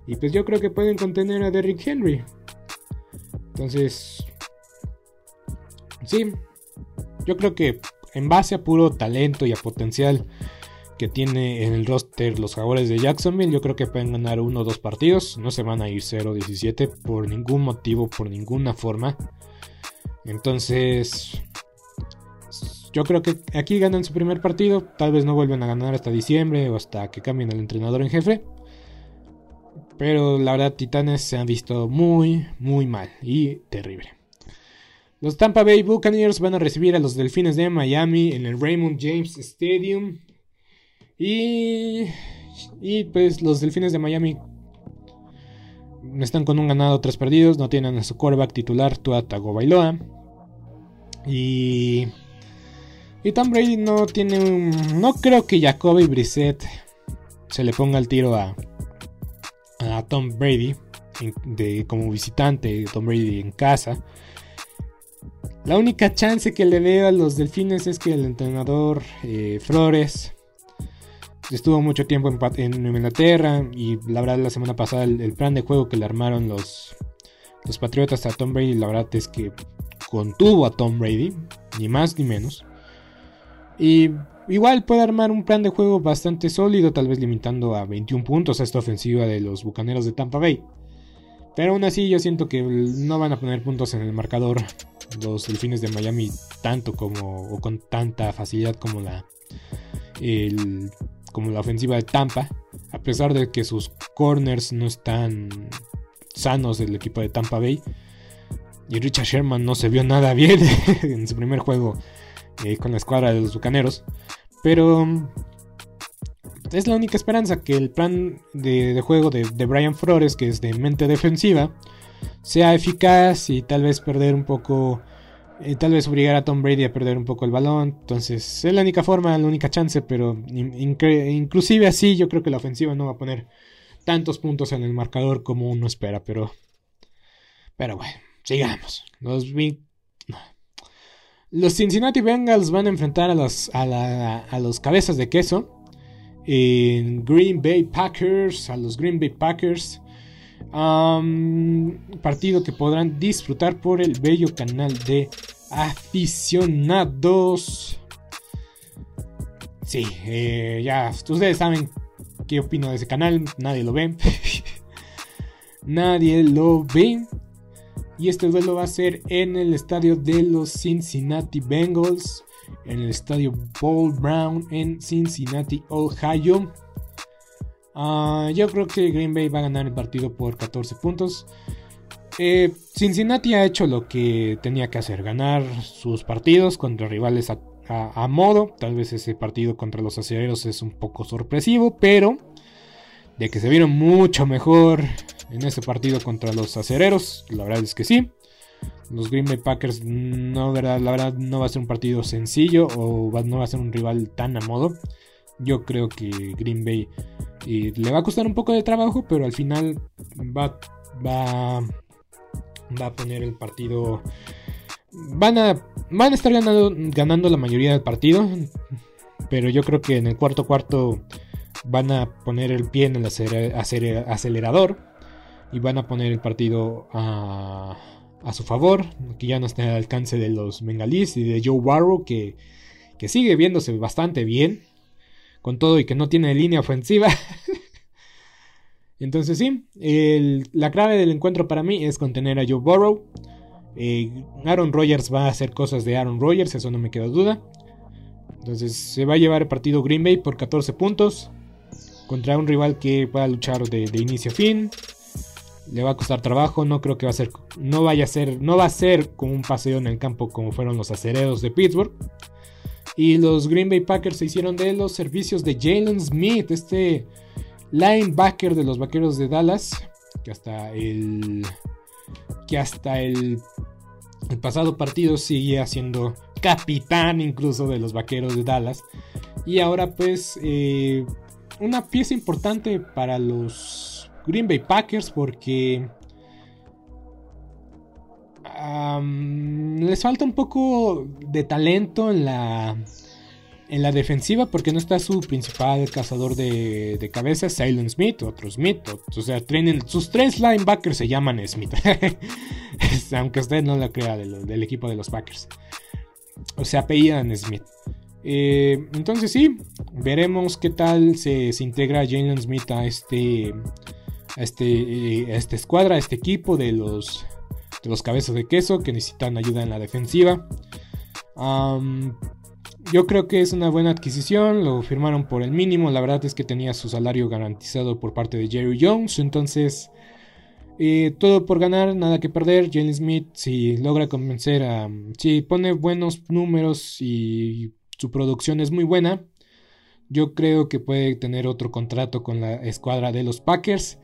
y pues yo creo que pueden contener a Derrick Henry. Entonces, sí, yo creo que en base a puro talento y a potencial que tiene en el roster los jugadores de Jacksonville, yo creo que pueden ganar uno o dos partidos. No se van a ir 0-17 por ningún motivo, por ninguna forma. Entonces, yo creo que aquí ganan su primer partido. Tal vez no vuelvan a ganar hasta diciembre o hasta que cambien el entrenador en jefe. Pero la verdad, Titanes se han visto muy, muy mal y terrible. Los Tampa Bay Buccaneers van a recibir a los Delfines de Miami en el Raymond James Stadium. Y, y pues los Delfines de Miami están con un ganado, tres perdidos. No tienen a su quarterback titular, Tua Tagovailoa. Y, y Tom Brady no tiene un... No creo que Jacoby Brissett se le ponga el tiro a, a Tom Brady de, como visitante, Tom Brady en casa. La única chance que le veo a los delfines es que el entrenador eh, Flores estuvo mucho tiempo en, Inglaterra y la verdad la semana pasada el, plan de juego que le armaron los, los Patriotas a Tom Brady, la verdad es que contuvo a Tom Brady, ni más ni menos. Y Igual puede armar un plan de juego bastante sólido, tal vez limitando a 21 puntos a esta ofensiva de los Bucaneros de Tampa Bay. Pero aún así yo siento que no van a poner puntos en el marcador los Delfines de Miami tanto como o con tanta facilidad como la como la ofensiva de Tampa, a pesar de que sus corners no están sanos del equipo de Tampa Bay. Y Richard Sherman no se vio nada bien en su primer juego eh, con la escuadra de los Bucaneros. Pero es la única esperanza que el plan de, juego de, Brian Flores, que es de mente defensiva, sea eficaz y tal vez perder un poco, eh, tal vez obligar a Tom Brady a perder un poco el balón. Entonces es la única forma, la única chance, pero inclusive así yo creo que la ofensiva no va a poner tantos puntos en el marcador como uno espera, pero, pero bueno, sigamos. Los, los Cincinnati Bengals van a enfrentar a los, a, los cabezas de queso. En Green Bay Packers, a los Green Bay Packers. partido que podrán disfrutar por el bello canal de aficionados. Sí, eh, ya ustedes saben qué opino de ese canal, nadie lo ve. nadie lo ve. Y este duelo va a ser en el estadio de los Cincinnati Bengals, en el estadio Paul Brown en Cincinnati, Ohio. Ah, yo creo que Green Bay va a ganar el partido por 14 puntos. Eh, Cincinnati ha hecho lo que tenía que hacer, ganar sus partidos contra rivales a, modo. Tal vez ese partido contra los aceleros es un poco sorpresivo, pero de que se vieron mucho mejor en ese partido contra los acereros, la verdad es que sí. Los Green Bay Packers, no, verdad, la verdad, no va a ser un partido sencillo o no va a ser un rival tan a modo. Yo creo que Green Bay eh, le va a costar un poco de trabajo, pero al final va, va, va a poner el partido. Van a, van a estar ganando, ganando la mayoría del partido, pero yo creo que en el cuarto cuarto van a poner el pie en el acelerador y van a poner el partido a, a su favor, que ya no está al alcance de los bengalíes y de Joe Barrow, que, que sigue viéndose bastante bien con todo y que no tiene línea ofensiva. Entonces sí, la clave del encuentro para mí es contener a Joe Burrow. Eh, Aaron Rodgers va a hacer cosas de Aaron Rodgers, eso no me queda duda. Entonces se va a llevar el partido Green Bay por 14 puntos contra un rival que pueda luchar de, inicio a fin. Le va a costar trabajo, no creo que va a ser, no vaya a ser, no va a ser como un paseo en el campo como fueron los acereros de Pittsburgh. Y los Green Bay Packers se hicieron de los servicios de Jalen Smith, este linebacker de los Vaqueros de Dallas, que hasta el que hasta el, el pasado partido sigue siendo capitán incluso de los Vaqueros de Dallas. Y ahora pues eh, una pieza importante para los Green Bay Packers porque les falta un poco de talento en la en la defensiva porque no está su principal cazador de, de cabezas, Silent Smith, otro Smith. O, sea, sus tres linebackers se llaman Smith. Aunque usted no lo crea del, equipo de los Packers. O sea, apellidan Smith. Eh, entonces sí, veremos qué tal se, integra Jalen Smith a este, a este, eh, a esta escuadra, a este equipo de los de los cabezas de queso que necesitan ayuda en la defensiva. Yo creo que es una buena adquisición, lo firmaron por el mínimo, la verdad es que tenía su salario garantizado por parte de Jerry Jones, entonces eh, todo por ganar, nada que perder. Jalen Smith, si logra convencer a. Si pone buenos números y su producción es muy buena, yo creo que puede tener otro contrato con la escuadra de los Packers.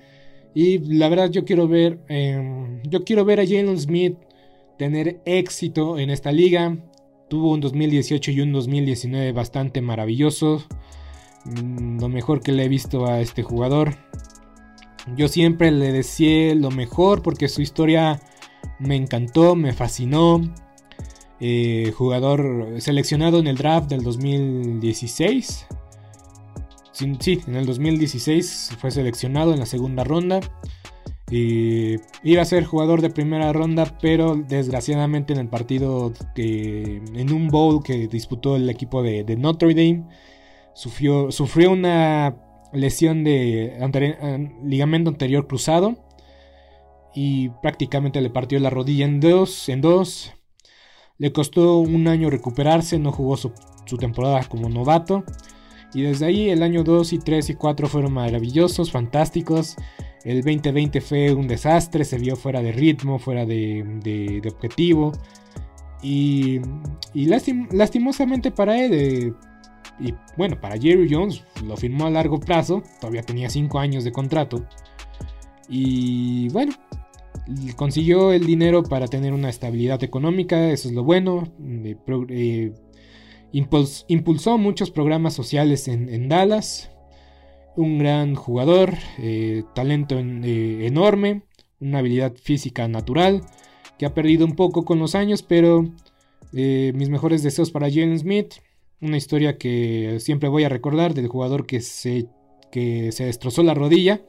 Y la verdad yo quiero ver, em, yo quiero ver a Jalen Smith tener éxito en esta liga. Tuvo un 2018 y un 2019 bastante maravilloso. Mm, lo mejor que le he visto a este jugador. Yo siempre le decía lo mejor porque su historia me encantó, me fascinó. Eh, jugador seleccionado en el draft del 2016 sí, en el 2016 fue seleccionado en la segunda ronda. Y iba a ser jugador de primera ronda, pero desgraciadamente en el partido, en un bowl que disputó el equipo de, Notre Dame, sufrió, sufrió una lesión de ligamento anterior cruzado y prácticamente le partió la rodilla en dos, en dos. Le costó un año recuperarse, no jugó su temporada como novato. Y desde ahí el año 2 y 3 y 4 fueron maravillosos, fantásticos. El 2020 fue un desastre, se vio fuera de ritmo, fuera de, objetivo. Y, y lastimosamente para él, eh, y bueno, para Jerry Jones lo firmó a largo plazo, todavía tenía 5 años de contrato. Y bueno, consiguió el dinero para tener una estabilidad económica, eso es lo bueno. Eh, impulsó muchos programas sociales en, Dallas. Un gran jugador, eh, talento eh, enorme, una habilidad física natural que ha perdido un poco con los años, pero eh, mis mejores deseos para Jalen Smith. Una historia que siempre voy a recordar del jugador que se, que se destrozó la rodilla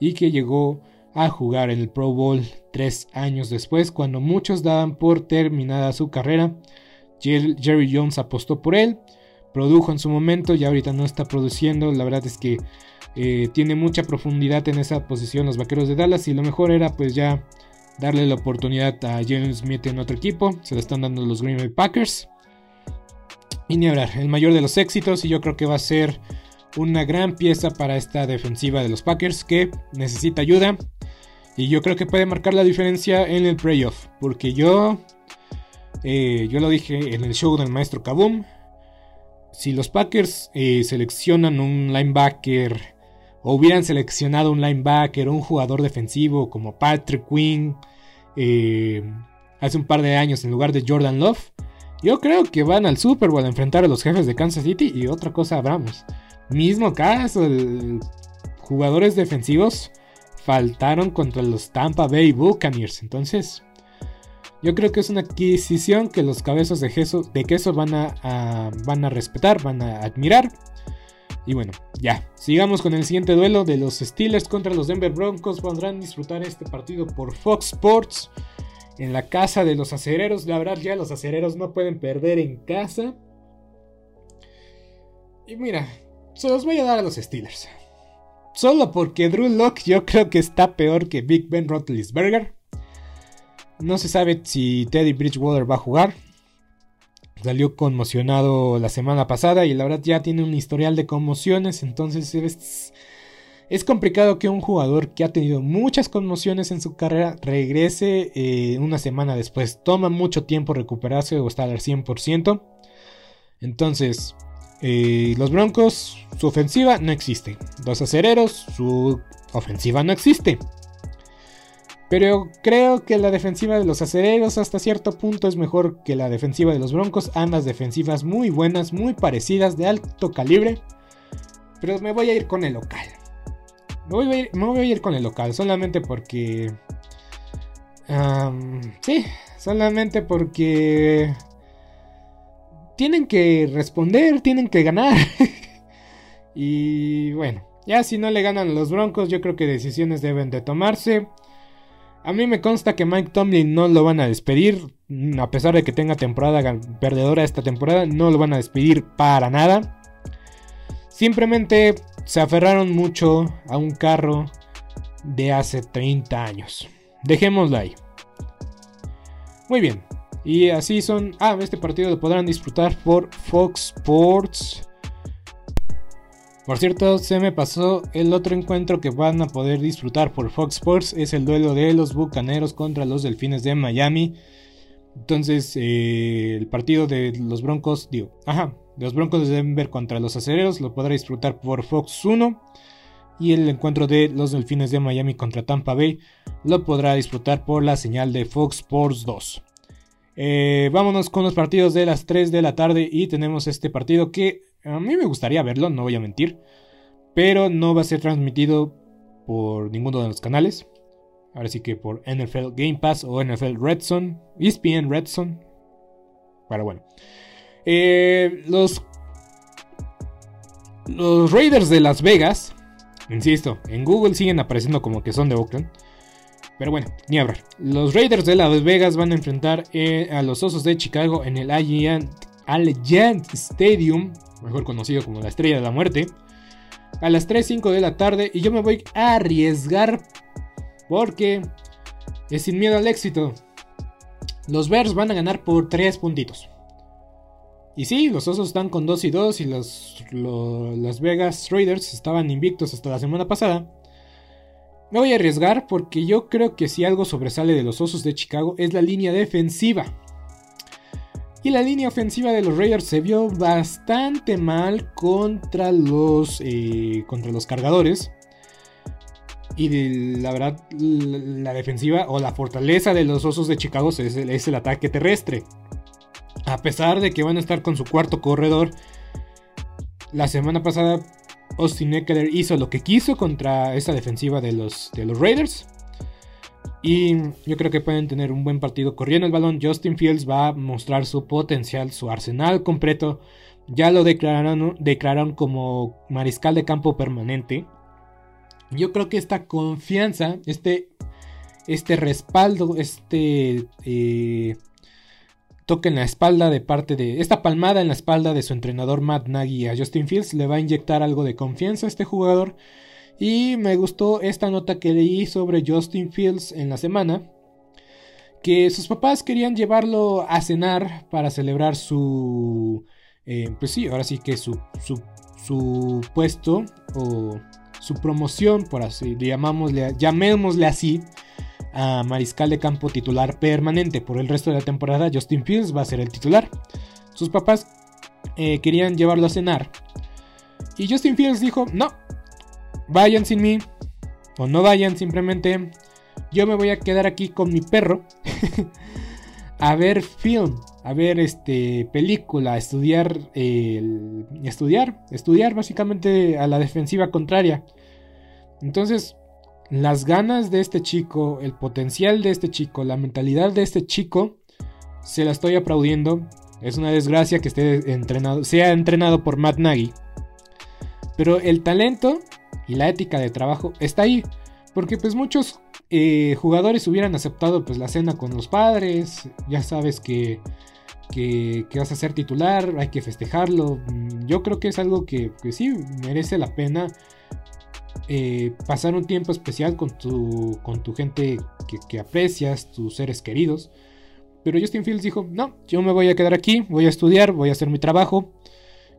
y que llegó a jugar en el Pro Bowl tres años después, cuando muchos daban por terminada su carrera. Jerry Jones apostó por él, produjo en su momento y ahorita no está produciendo. La verdad es que Eh, tiene mucha profundidad en esa posición los vaqueros de Dallas y lo mejor era pues ya darle la oportunidad a Jalen Smith en otro equipo. Se lo están dando los Green Bay Packers. Y ni hablar, el mayor de los éxitos y yo creo que va a ser una gran pieza para esta defensiva de los Packers que necesita ayuda. Y yo creo que puede marcar la diferencia en el playoff. Porque yo, eh, yo lo dije en el show del maestro Kaboom. Si los Packers eh, seleccionan un linebacker o hubieran seleccionado un linebacker o un jugador defensivo como Patrick Quinn eh, hace un par de años en lugar de Jordan Love, yo creo que van al Super Bowl a enfrentar a los jefes de Kansas City y otra cosa hablamos. Mismo caso, jugadores defensivos faltaron contra los Tampa Bay Buccaneers. Entonces, yo creo que es una adquisición que los cabezos de queso, van, a, van a respetar, van a admirar. Y bueno, ya, sigamos con el siguiente duelo de los Steelers contra los Denver Broncos. Podrán disfrutar este partido por Fox Sports en la casa de los acereros. La verdad, ya los acereros no pueden perder en casa. Y mira, se los voy a dar a los Steelers. Solo porque Drew Locke yo creo que está peor que Big Ben Roethlisberger. No se sabe si Teddy Bridgewater va a jugar. Salió conmocionado la semana pasada y la verdad ya tiene un historial de conmociones. Entonces es, es complicado que un jugador que ha tenido muchas conmociones en su carrera regrese eh, una semana después. Toma mucho tiempo recuperarse o estar al 100%. Entonces, eh, los Broncos, su ofensiva no existe. Los acereros, su ofensiva no existe. Pero creo que la defensiva de los acereros hasta cierto punto es mejor que la defensiva de los Broncos. Ambas defensivas muy buenas, muy parecidas, de alto calibre. Pero me voy a ir con el local. Me voy a ir, voy a ir con el local solamente porque... sí, solamente porque tienen que responder, tienen que ganar. y bueno, ya si no le ganan a los Broncos, yo creo que decisiones deben de tomarse. A mí me consta que Mike Tomlin no lo van a despedir, a pesar de que tenga temporada perdedora esta temporada, no lo van a despedir para nada. Simplemente se aferraron mucho a un carro de hace 30 años. Dejémoslo ahí. Muy bien, y así son. Ah, este partido lo podrán disfrutar por Fox Sports. Por cierto, se me pasó el otro encuentro que van a poder disfrutar por Fox Sports. Es el duelo de los Bucaneros contra los Delfines de Miami. Entonces, eh, el partido de los Broncos, digo, ajá, los Broncos de Denver contra los Acereros lo podrá disfrutar por Fox 1. Y el encuentro de los Delfines de Miami contra Tampa Bay lo podrá disfrutar por la señal de Fox Sports 2. Eh, vámonos con los partidos de las 3 de la tarde y tenemos este partido que a mí me gustaría verlo, no voy a mentir, pero no va a ser transmitido por ninguno de los canales. Ahora sí que por NFL Game Pass o NFL Red Zone, ESPN Red Zone. Pero bueno. Eh, los, los Raiders de Las Vegas, insisto, en Google siguen apareciendo como que son de Oakland. Pero bueno, ni hablar. Los Raiders de Las Vegas van a enfrentar eh, a los Osos de Chicago en el Allegiant Stadium, mejor conocido como la Estrella de la Muerte, a las 3.05 de la tarde. Y yo me voy a arriesgar porque es sin miedo al éxito. Los Bears van a ganar por 3 puntitos. Y sí, los Osos están con 2 y 2 y los, los Las Vegas Raiders estaban invictos hasta la semana pasada. Me voy a arriesgar porque yo creo que si algo sobresale de los Osos de Chicago es la línea defensiva. Y la línea ofensiva de los Raiders se vio bastante mal contra los, eh, contra los cargadores. Y la verdad, la, defensiva o la fortaleza de los Osos de Chicago es es el ataque terrestre. A pesar de que van a estar con su cuarto corredor, la semana pasada Austin Eckler hizo lo que quiso contra esa defensiva de los, de los Raiders. Y yo creo que pueden tener un buen partido corriendo el balón. Justin Fields va a mostrar su potencial, su arsenal completo. Ya lo declararon, declararon como mariscal de campo permanente. Yo creo que esta confianza, este, este respaldo, este, eh, toque en la espalda de parte de. Esta palmada en la espalda de su entrenador Matt Nagy a Justin Fields le va a inyectar algo de confianza a este jugador. Y me gustó esta nota que leí sobre Justin Fields en la semana. Que sus papás querían llevarlo a cenar para celebrar su. Eh, pues sí, ahora sí que su, su, su puesto o su promoción, por así llamámosle, llamémosle así, a mariscal de campo titular permanente. Por el resto de la temporada, Justin Fields va a ser el titular. Sus papás eh, querían llevarlo a cenar. Y Justin Fields dijo, no, vayan sin mí. O no vayan simplemente. Yo me voy a quedar aquí con mi perro. a ver film. A ver este película. Estudiar. estudiar. Estudiar básicamente a la defensiva contraria. Entonces las ganas de este chico, el potencial de este chico, la mentalidad de este chico, se la estoy aplaudiendo. Es una desgracia que esté entrenado, sea entrenado por Matt Nagy. Pero el talento y la ética de trabajo está ahí. Porque pues muchos eh, jugadores hubieran aceptado pues la cena con los padres. Ya sabes que, que, vas a ser titular, hay que festejarlo. Mm, yo creo que es algo que, que sí merece la pena eh, pasar un tiempo especial con tu, con tu gente que, aprecias, tus seres queridos. Pero Justin Fields dijo, no, yo me voy a quedar aquí, voy a estudiar, voy a hacer mi trabajo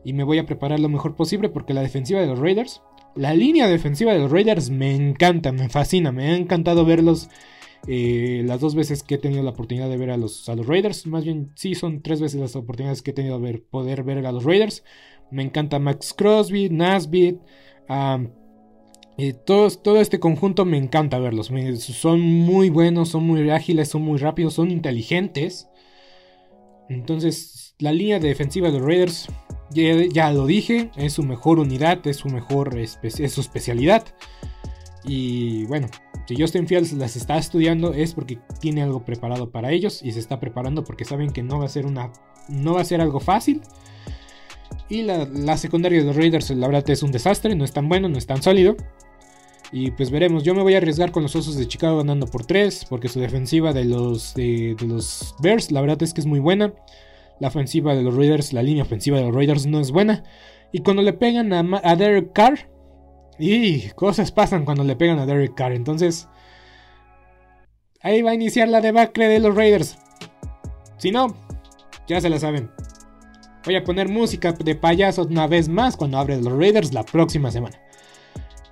y me voy a preparar lo mejor posible porque la defensiva de los Raiders, la línea defensiva de los Raiders me encanta, me fascina, me ha encantado verlos eh, las dos veces que he tenido la oportunidad de ver a los, a los Raiders, más bien sí son tres veces las oportunidades que he tenido de ver, poder ver a los Raiders. Me encanta Max Crosby, Nasbit, todo, este conjunto me encanta verlos. son muy buenos, son muy ágiles, son muy rápidos, son inteligentes. Entonces, la línea defensiva de los Raiders, ya, lo dije, es su mejor unidad, es su mejor su especialidad. Y bueno, si Justin Fields las está estudiando es porque tiene algo preparado para ellos y se está preparando porque saben que no va a ser una no va a ser algo fácil. Y la, la secundaria de los Raiders, la verdad, es un desastre, no es tan bueno, no es tan sólido. Y pues veremos, yo me voy a arriesgar con los Osos de Chicago ganando por 3, porque su defensiva de los, de, los Bears, la verdad es que es muy buena. La ofensiva de los Raiders, la línea ofensiva de los Raiders no es buena. Y cuando le pegan a, Derek Carr, y cosas pasan cuando le pegan a Derek Carr. Entonces, ahí va a iniciar la debacle de los Raiders. Si no, ya se la saben. Voy a poner música de payasos una vez más cuando abre los Raiders la próxima semana.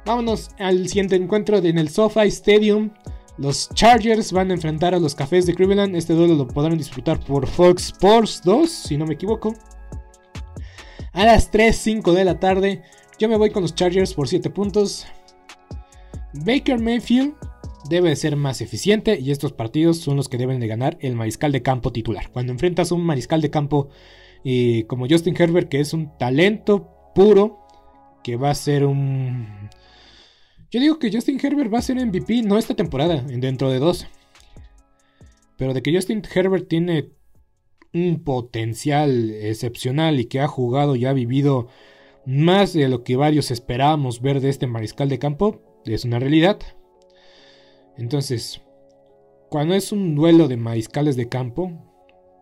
Vámonos al siguiente encuentro en el SoFi Stadium. Los Chargers van a enfrentar a los Cafés de Cleveland. Este duelo lo podrán disfrutar por Fox Sports 2, si no me equivoco. A las 3.05 de la tarde, yo me voy con los Chargers por 7 puntos. Baker Mayfield debe ser más eficiente y estos partidos son los que deben de ganar el mariscal de campo titular. Cuando enfrentas a un mariscal de campo eh, como Justin Herbert, que es un talento puro, que va a ser un yo digo que Justin Herbert va a ser MVP no esta temporada, dentro de dos. Pero de que Justin Herbert tiene un potencial excepcional y que ha jugado y ha vivido más de lo que varios esperábamos ver de este mariscal de campo, es una realidad. Entonces, cuando es un duelo de mariscales de campo,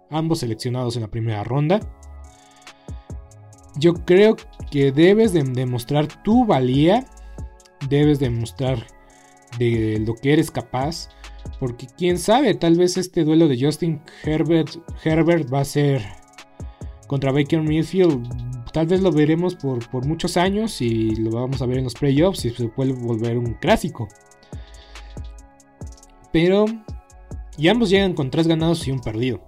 ambos seleccionados en la primera ronda, yo creo que debes de demostrar tu valía debes demostrar de lo que eres capaz. Porque quién sabe, tal vez este duelo de Justin Herbert, va a ser contra Baker Mayfield. Tal vez lo veremos por, por muchos años y lo vamos a ver en los playoffs y se puede volver un clásico. Pero, y ambos llegan con tres ganados y un perdido.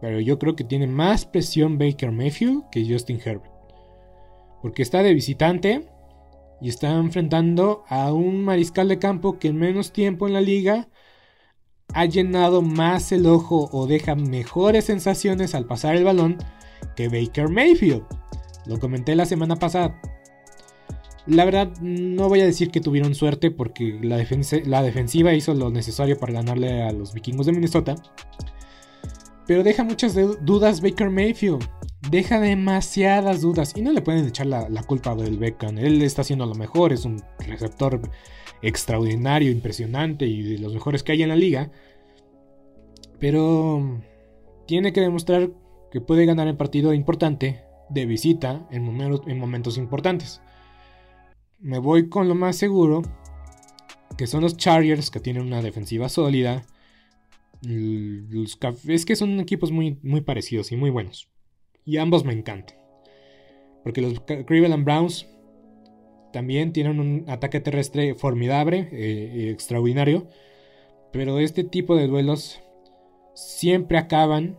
Pero yo creo que tiene más presión Baker Mayfield que Justin Herbert. Porque está de visitante y está enfrentando a un mariscal de campo que en menos tiempo en la liga ha llenado más el ojo o deja mejores sensaciones al pasar el balón que Baker Mayfield. Lo comenté la semana pasada. La verdad, no voy a decir que tuvieron suerte porque la, la defensiva hizo lo necesario para ganarle a los vikingos de Minnesota. Pero deja muchas dudas Baker Mayfield deja demasiadas dudas y no le pueden echar la, culpa del Beckham. Él está haciendo lo mejor, es un receptor extraordinario, impresionante y de los mejores que hay en la liga. Pero tiene que demostrar que puede ganar el partido importante de visita en momentos, importantes. Me voy con lo más seguro, que son los Chargers, que tienen una defensiva sólida. es que son equipos muy, muy parecidos y muy buenos. Y ambos me encantan. Porque los Cleveland Browns también tienen un ataque terrestre formidable, eh, extraordinario. Pero este tipo de duelos siempre acaban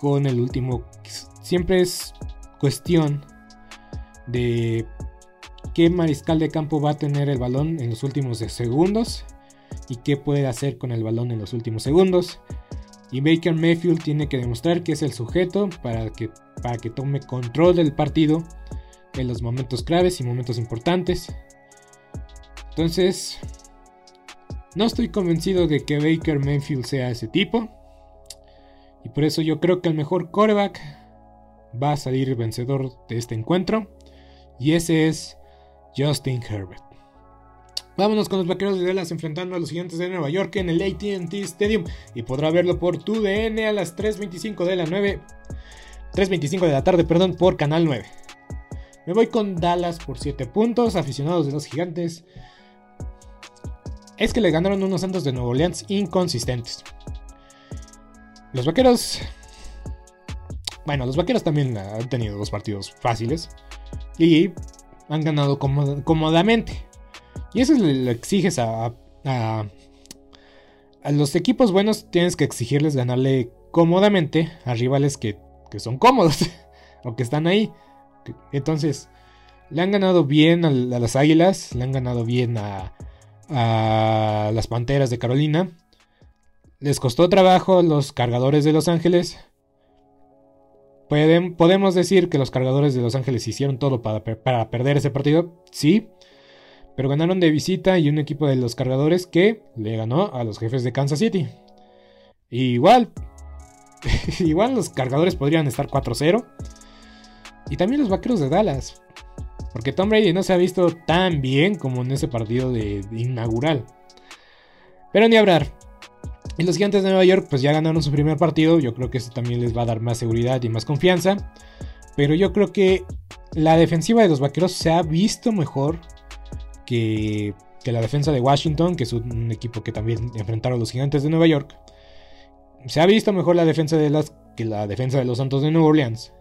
con el último. Siempre es cuestión de qué mariscal de campo va a tener el balón en los últimos segundos y qué puede hacer con el balón en los últimos segundos. Y Baker Mayfield tiene que demostrar que es el sujeto para que, para que tome control del partido en los momentos claves y momentos importantes. Entonces, no estoy convencido de que Baker Mayfield sea ese tipo. Por eso yo creo que el mejor coreback va a salir vencedor de este encuentro. Y ese es Justin Herbert. Vámonos con los vaqueros de Dallas enfrentando a los gigantes de Nueva York en el ATT Stadium. Y podrá verlo por tu DN a las 3.25 de la 9. 3.25 de la tarde, perdón, por Canal 9. Me voy con Dallas por 7 puntos, aficionados de los gigantes. Es que le ganaron unos Santos de Nueva Orleans inconsistentes. Los vaqueros. Bueno, los vaqueros también han tenido dos partidos fáciles. Y han ganado cómodamente. Y eso le, exiges a, a, a, los equipos buenos. Tienes que exigirles ganarle cómodamente a rivales que, que son cómodos. o que están ahí. Entonces, le han ganado bien a, las Águilas. Le han ganado bien a, a las Panteras de Carolina. Les costó trabajo los cargadores de Los Ángeles. podemos decir que los cargadores de Los Ángeles hicieron todo para, perder ese partido. Sí. Pero ganaron de visita y un equipo de los cargadores que le ganó a los jefes de Kansas City. igual. igual los cargadores podrían estar 4-0. Y también los vaqueros de Dallas. Porque Tom Brady no se ha visto tan bien como en ese partido de inaugural. Pero ni hablar. Y los gigantes de Nueva York pues ya ganaron su primer partido, yo creo que eso también les va a dar más seguridad y más confianza. Pero yo creo que la defensiva de los Vaqueros se ha visto mejor que, la defensa de Washington, que es un equipo que también enfrentaron los gigantes de Nueva York. Se ha visto mejor la defensa de las que la defensa de los Santos de Nueva Orleans.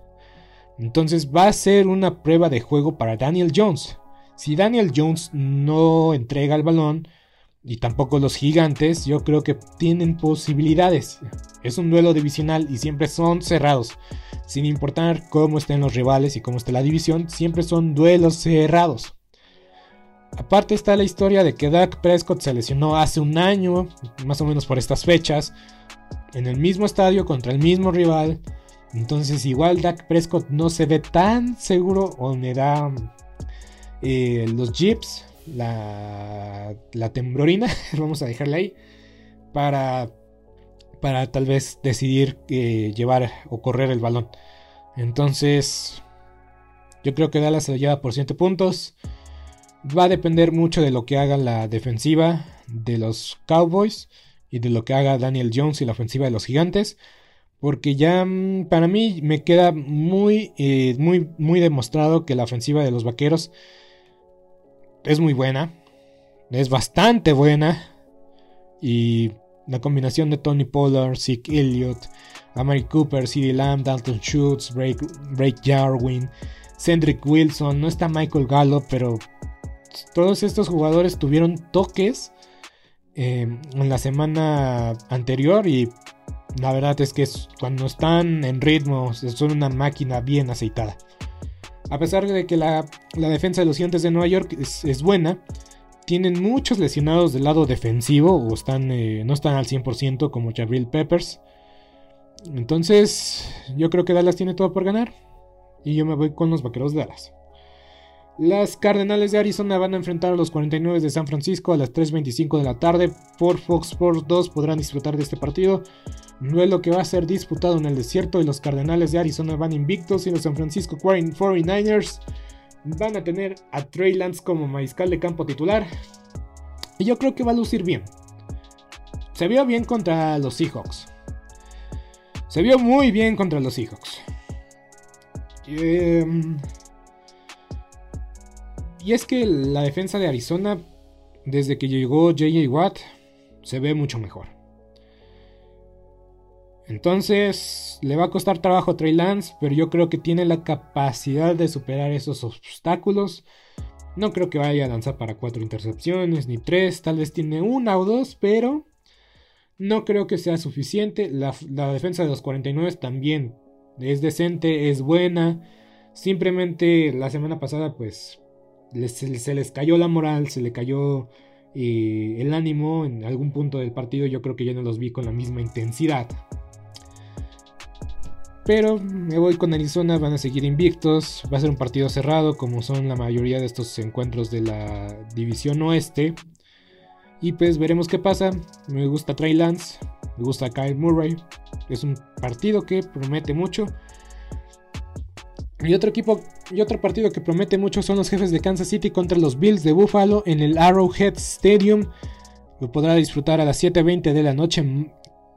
Entonces va a ser una prueba de juego para Daniel Jones. Si Daniel Jones no entrega el balón, y tampoco los gigantes, yo creo que tienen posibilidades. Es un duelo divisional y siempre son cerrados. Sin importar cómo estén los rivales y cómo esté la división, siempre son duelos cerrados. Aparte está la historia de que Dak Prescott se lesionó hace un año, más o menos por estas fechas, en el mismo estadio contra el mismo rival. Entonces igual Dak Prescott no se ve tan seguro o me da eh, los Jeeps la, la temblorina, vamos a dejarla ahí, para para tal vez decidir eh, llevar o correr el balón. Entonces, yo creo que Dallas se lo lleva por 7 puntos. Va a depender mucho de lo que haga la defensiva de los Cowboys y de lo que haga Daniel Jones y la ofensiva de los Gigantes. Porque ya mm, para mí me queda muy, eh, muy, muy demostrado que la ofensiva de los Vaqueros es muy buena. Es bastante buena. Y la combinación de Tony Pollard, Zeke Elliott, Amari Cooper, CeeDee Lamb, Dalton Schultz, Blake Jarwin, Cedric Wilson, no está Michael Gallup, pero todos estos jugadores tuvieron toques eh, en la semana anterior y la verdad es que cuando están en ritmo son una máquina bien aceitada. A pesar de que la, defensa de los gigantes de Nueva York es, buena, tienen muchos lesionados del lado defensivo o eh, no están al 100% como Jabril Peppers. Entonces, yo creo que Dallas tiene todo por ganar. Y yo me voy con los vaqueros de Dallas. Las Cardenales de Arizona van a enfrentar a los 49 de San Francisco a las 3.25 de la tarde. Por Fox Sports 2 podrán disfrutar de este partido. Duelo que va a ser disputado en el desierto y los Cardenales de Arizona van invictos y los San Francisco 49ers van a tener a Trey Lance como mariscal de campo titular. Y yo creo que va a lucir bien. Se vio bien contra los Seahawks. Se vio muy bien contra los Seahawks. Em, y es que la defensa de Arizona, desde que llegó JJ Watt, se ve mucho mejor. Entonces, le va a costar trabajo a Trey Lance, pero yo creo que tiene la capacidad de superar esos obstáculos. No creo que vaya a lanzar para cuatro intercepciones, ni tres, tal vez tiene una o dos, pero no creo que sea suficiente. La, defensa de los 49 también es decente, es buena. Simplemente la semana pasada pues se, les cayó la moral, se le cayó eh, el ánimo en algún punto del partido. Yo creo que ya no los vi con la misma intensidad. Pero me voy con Arizona, van a seguir invictos. Va a ser un partido cerrado como son la mayoría de estos encuentros de la división oeste. Y pues veremos qué pasa. Me gusta Trey Lance, me gusta Kyle Murray. Es un partido que promete mucho. Y otro equipo y otro partido que promete mucho son los jefes de Kansas City contra los Bills de Buffalo en el Arrowhead Stadium. Lo podrá disfrutar a las 7:20 de la noche.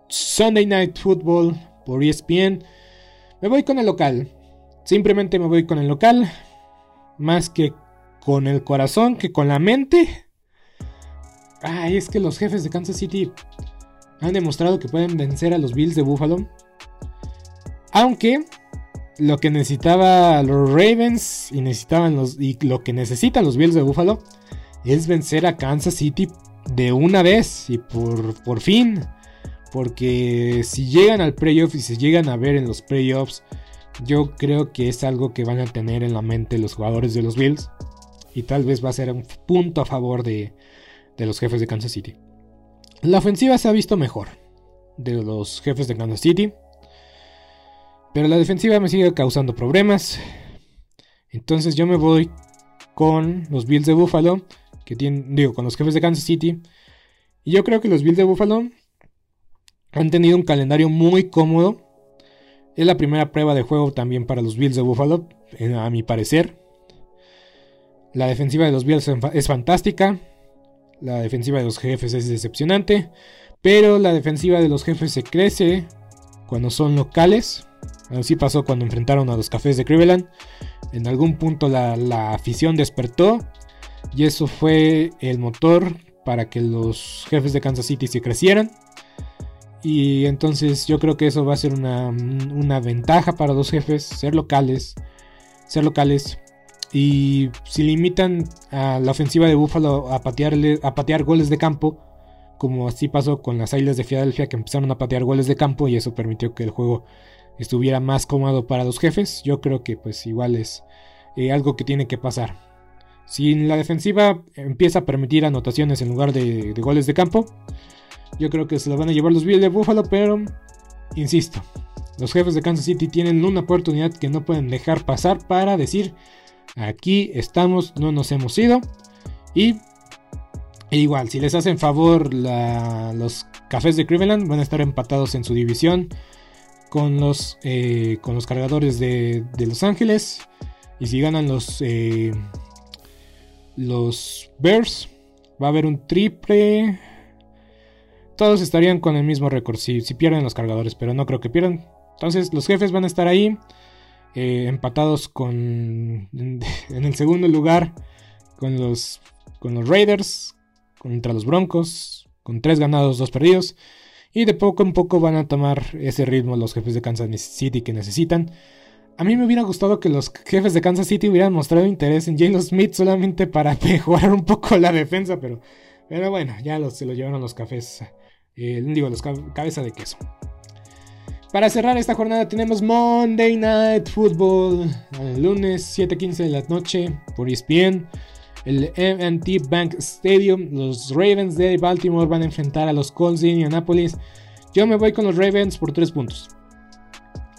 Sunday Night Football por ESPN. Me voy con el local. Simplemente me voy con el local. Más que con el corazón que con la mente. Ay, es que los jefes de Kansas City han demostrado que pueden vencer a los Bills de Buffalo. Aunque lo que necesitaba los Ravens y necesitaban los y lo que necesitan los Bills de Buffalo es vencer a Kansas City de una vez y por, por fin. Porque si llegan al playoff y se llegan a ver en los playoffs, yo creo que es algo que van a tener en la mente los jugadores de los Bills. Y tal vez va a ser un punto a favor de, de los jefes de Kansas City. La ofensiva se ha visto mejor de los jefes de Kansas City. Pero la defensiva me sigue causando problemas. Entonces yo me voy con los Bills de Buffalo. Que tienen, digo, con los jefes de Kansas City. Y yo creo que los Bills de Buffalo han tenido un calendario muy cómodo. Es la primera prueba de juego también para los Bills de Buffalo, a mi parecer. La defensiva de los Bills es fantástica. La defensiva de los jefes es decepcionante. Pero la defensiva de los jefes se crece cuando son locales. Así pasó cuando enfrentaron a los cafés de Cleveland. En algún punto la, afición despertó. Y eso fue el motor para que los jefes de Kansas City se crecieran. Y entonces yo creo que eso va a ser una, una, ventaja para los jefes, ser locales, ser locales y si limitan a la ofensiva de Buffalo a, patearle, a patear goles de campo, como así pasó con las Islas de Filadelfia que empezaron a patear goles de campo y eso permitió que el juego estuviera más cómodo para los jefes, yo creo que pues igual es eh, algo que tiene que pasar. Si la defensiva empieza a permitir anotaciones en lugar de, goles de campo, yo creo que se lo van a llevar los Bills de Buffalo, pero insisto, los jefes de Kansas City tienen una oportunidad que no pueden dejar pasar para decir Aquí estamos, no nos hemos ido. Y E igual, si les hacen favor los cafés de Cleveland, van a estar empatados en su división con los, eh, con los cargadores de, Los Ángeles. Y si ganan los, eh, los Bears, va a haber un triple. Todos estarían con el mismo récord si, si, pierden los cargadores, pero no creo que pierdan. Entonces los jefes van a estar ahí, eh, empatados con en, el segundo lugar con los, con los Raiders, contra los Broncos, con tres ganados, dos perdidos. Y de poco en poco van a tomar ese ritmo los jefes de Kansas City que necesitan. A mí me hubiera gustado que los jefes de Kansas City hubieran mostrado interés en Jalen Smith solamente para mejorar un poco la defensa, pero, pero bueno, ya se lo llevaron los cafés, eh, digo, los cabeza de queso. Para cerrar esta jornada tenemos Monday Night Football, el lunes 7:15 de la noche por ESPN el MT Bank Stadium. Los Ravens de Baltimore van a enfrentar a los Colts de Indianapolis. Yo me voy con los Ravens por 3 puntos.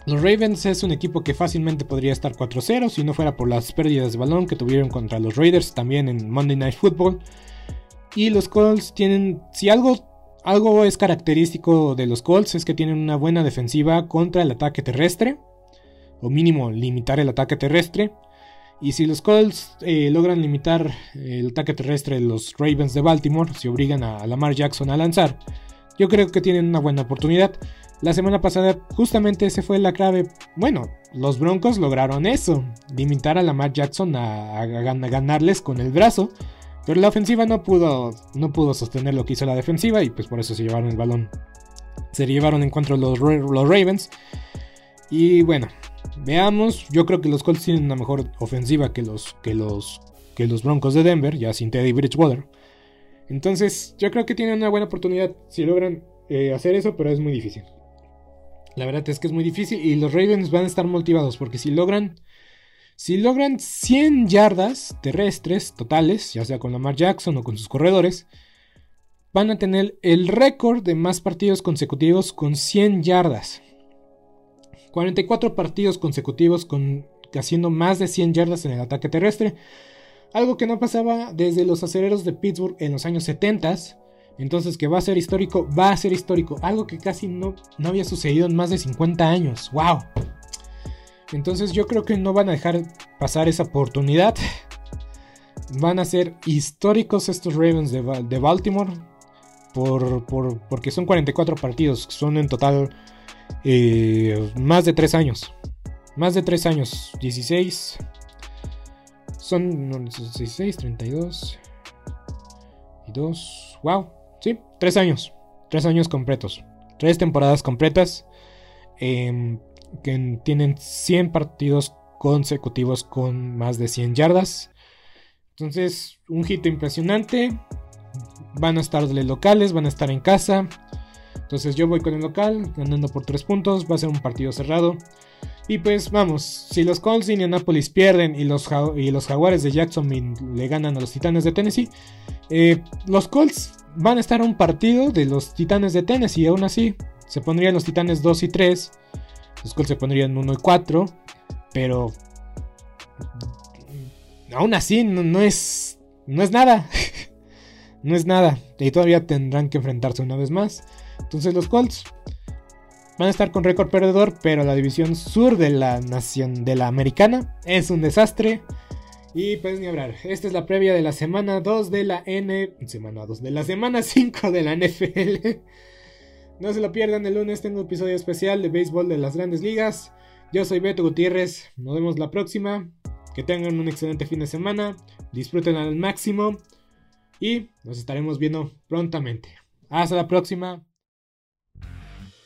Los Ravens es un equipo que fácilmente podría estar 4-0 si no fuera por las pérdidas de balón que tuvieron contra los Raiders también en Monday Night Football. Y los Colts tienen, si algo, algo es característico de los Colts es que tienen una buena defensiva contra el ataque terrestre, o mínimo limitar el ataque terrestre. Y si los Colts eh, logran limitar el ataque terrestre de los Ravens de Baltimore, si obligan a Lamar Jackson a lanzar, yo creo que tienen una buena oportunidad. La semana pasada justamente ese fue la clave. Bueno, los Broncos lograron eso, limitar a Lamar Jackson a, ganarles con el brazo. Pero la ofensiva no pudo, no pudo sostener lo que hizo la defensiva y pues por eso se llevaron el balón. Se llevaron en los, los Ravens. Y bueno, Veamos, yo creo que los Colts tienen una mejor ofensiva que los, que los, que los Broncos de Denver, ya sin Teddy Bridgewater. Entonces, yo creo que tienen una buena oportunidad si logran eh, hacer eso, pero es muy difícil. La verdad es que es muy difícil y los Ravens van a estar motivados porque si logran si logran 100 yardas terrestres totales, ya sea con Lamar Jackson o con sus corredores, van a tener el récord de más partidos consecutivos con 100 yardas. 44 partidos consecutivos con haciendo más de 100 yardas en el ataque terrestre, algo que no pasaba desde los acereros de Pittsburgh en los años 70. Entonces que va a ser histórico, va a ser histórico, algo que casi no, no había sucedido en más de 50 años. ¡Wow! Entonces yo creo que no van a dejar pasar esa oportunidad. Van a ser históricos estos Ravens de, Baltimore. Por, porque son 44 partidos. Son en total eh, más de 3 años. Más de 3 años. 16. Son 16, 32. Y 2. Wow. Sí, 3 años. 3 años completos. 3 temporadas completas. Em, que tienen 100 partidos consecutivos con más de 100 yardas. Entonces, un hito impresionante. Van a estar de locales, van a estar en casa. Entonces yo voy con el local, ganando por 3 puntos, va a ser un partido cerrado. Y pues vamos, si los Colts de Indianapolis pierden y los, y los Jaguares de Jacksonville le ganan a los Titanes de Tennessee, eh, los Colts van a estar a un partido de los Titanes de Tennessee. Aún así, se pondrían los Titanes 2 y 3. Los Colts se pondrían 1 y 4. Pero aún así no, es, no es nada. no es nada. Y todavía tendrán que enfrentarse una vez más. Entonces los Colts van a estar con récord perdedor, pero la división sur de la nación de la americana es un desastre. Y pues ni hablar. Esta es la previa de la semana 2 de la N. Semana 2 de la semana 5 de la NFL. No se lo pierdan, el lunes tengo un episodio especial de béisbol de las grandes ligas. Yo soy Beto Gutiérrez. Nos vemos la próxima. Que tengan un excelente fin de semana. Disfruten al máximo. Y nos estaremos viendo prontamente. Hasta la próxima.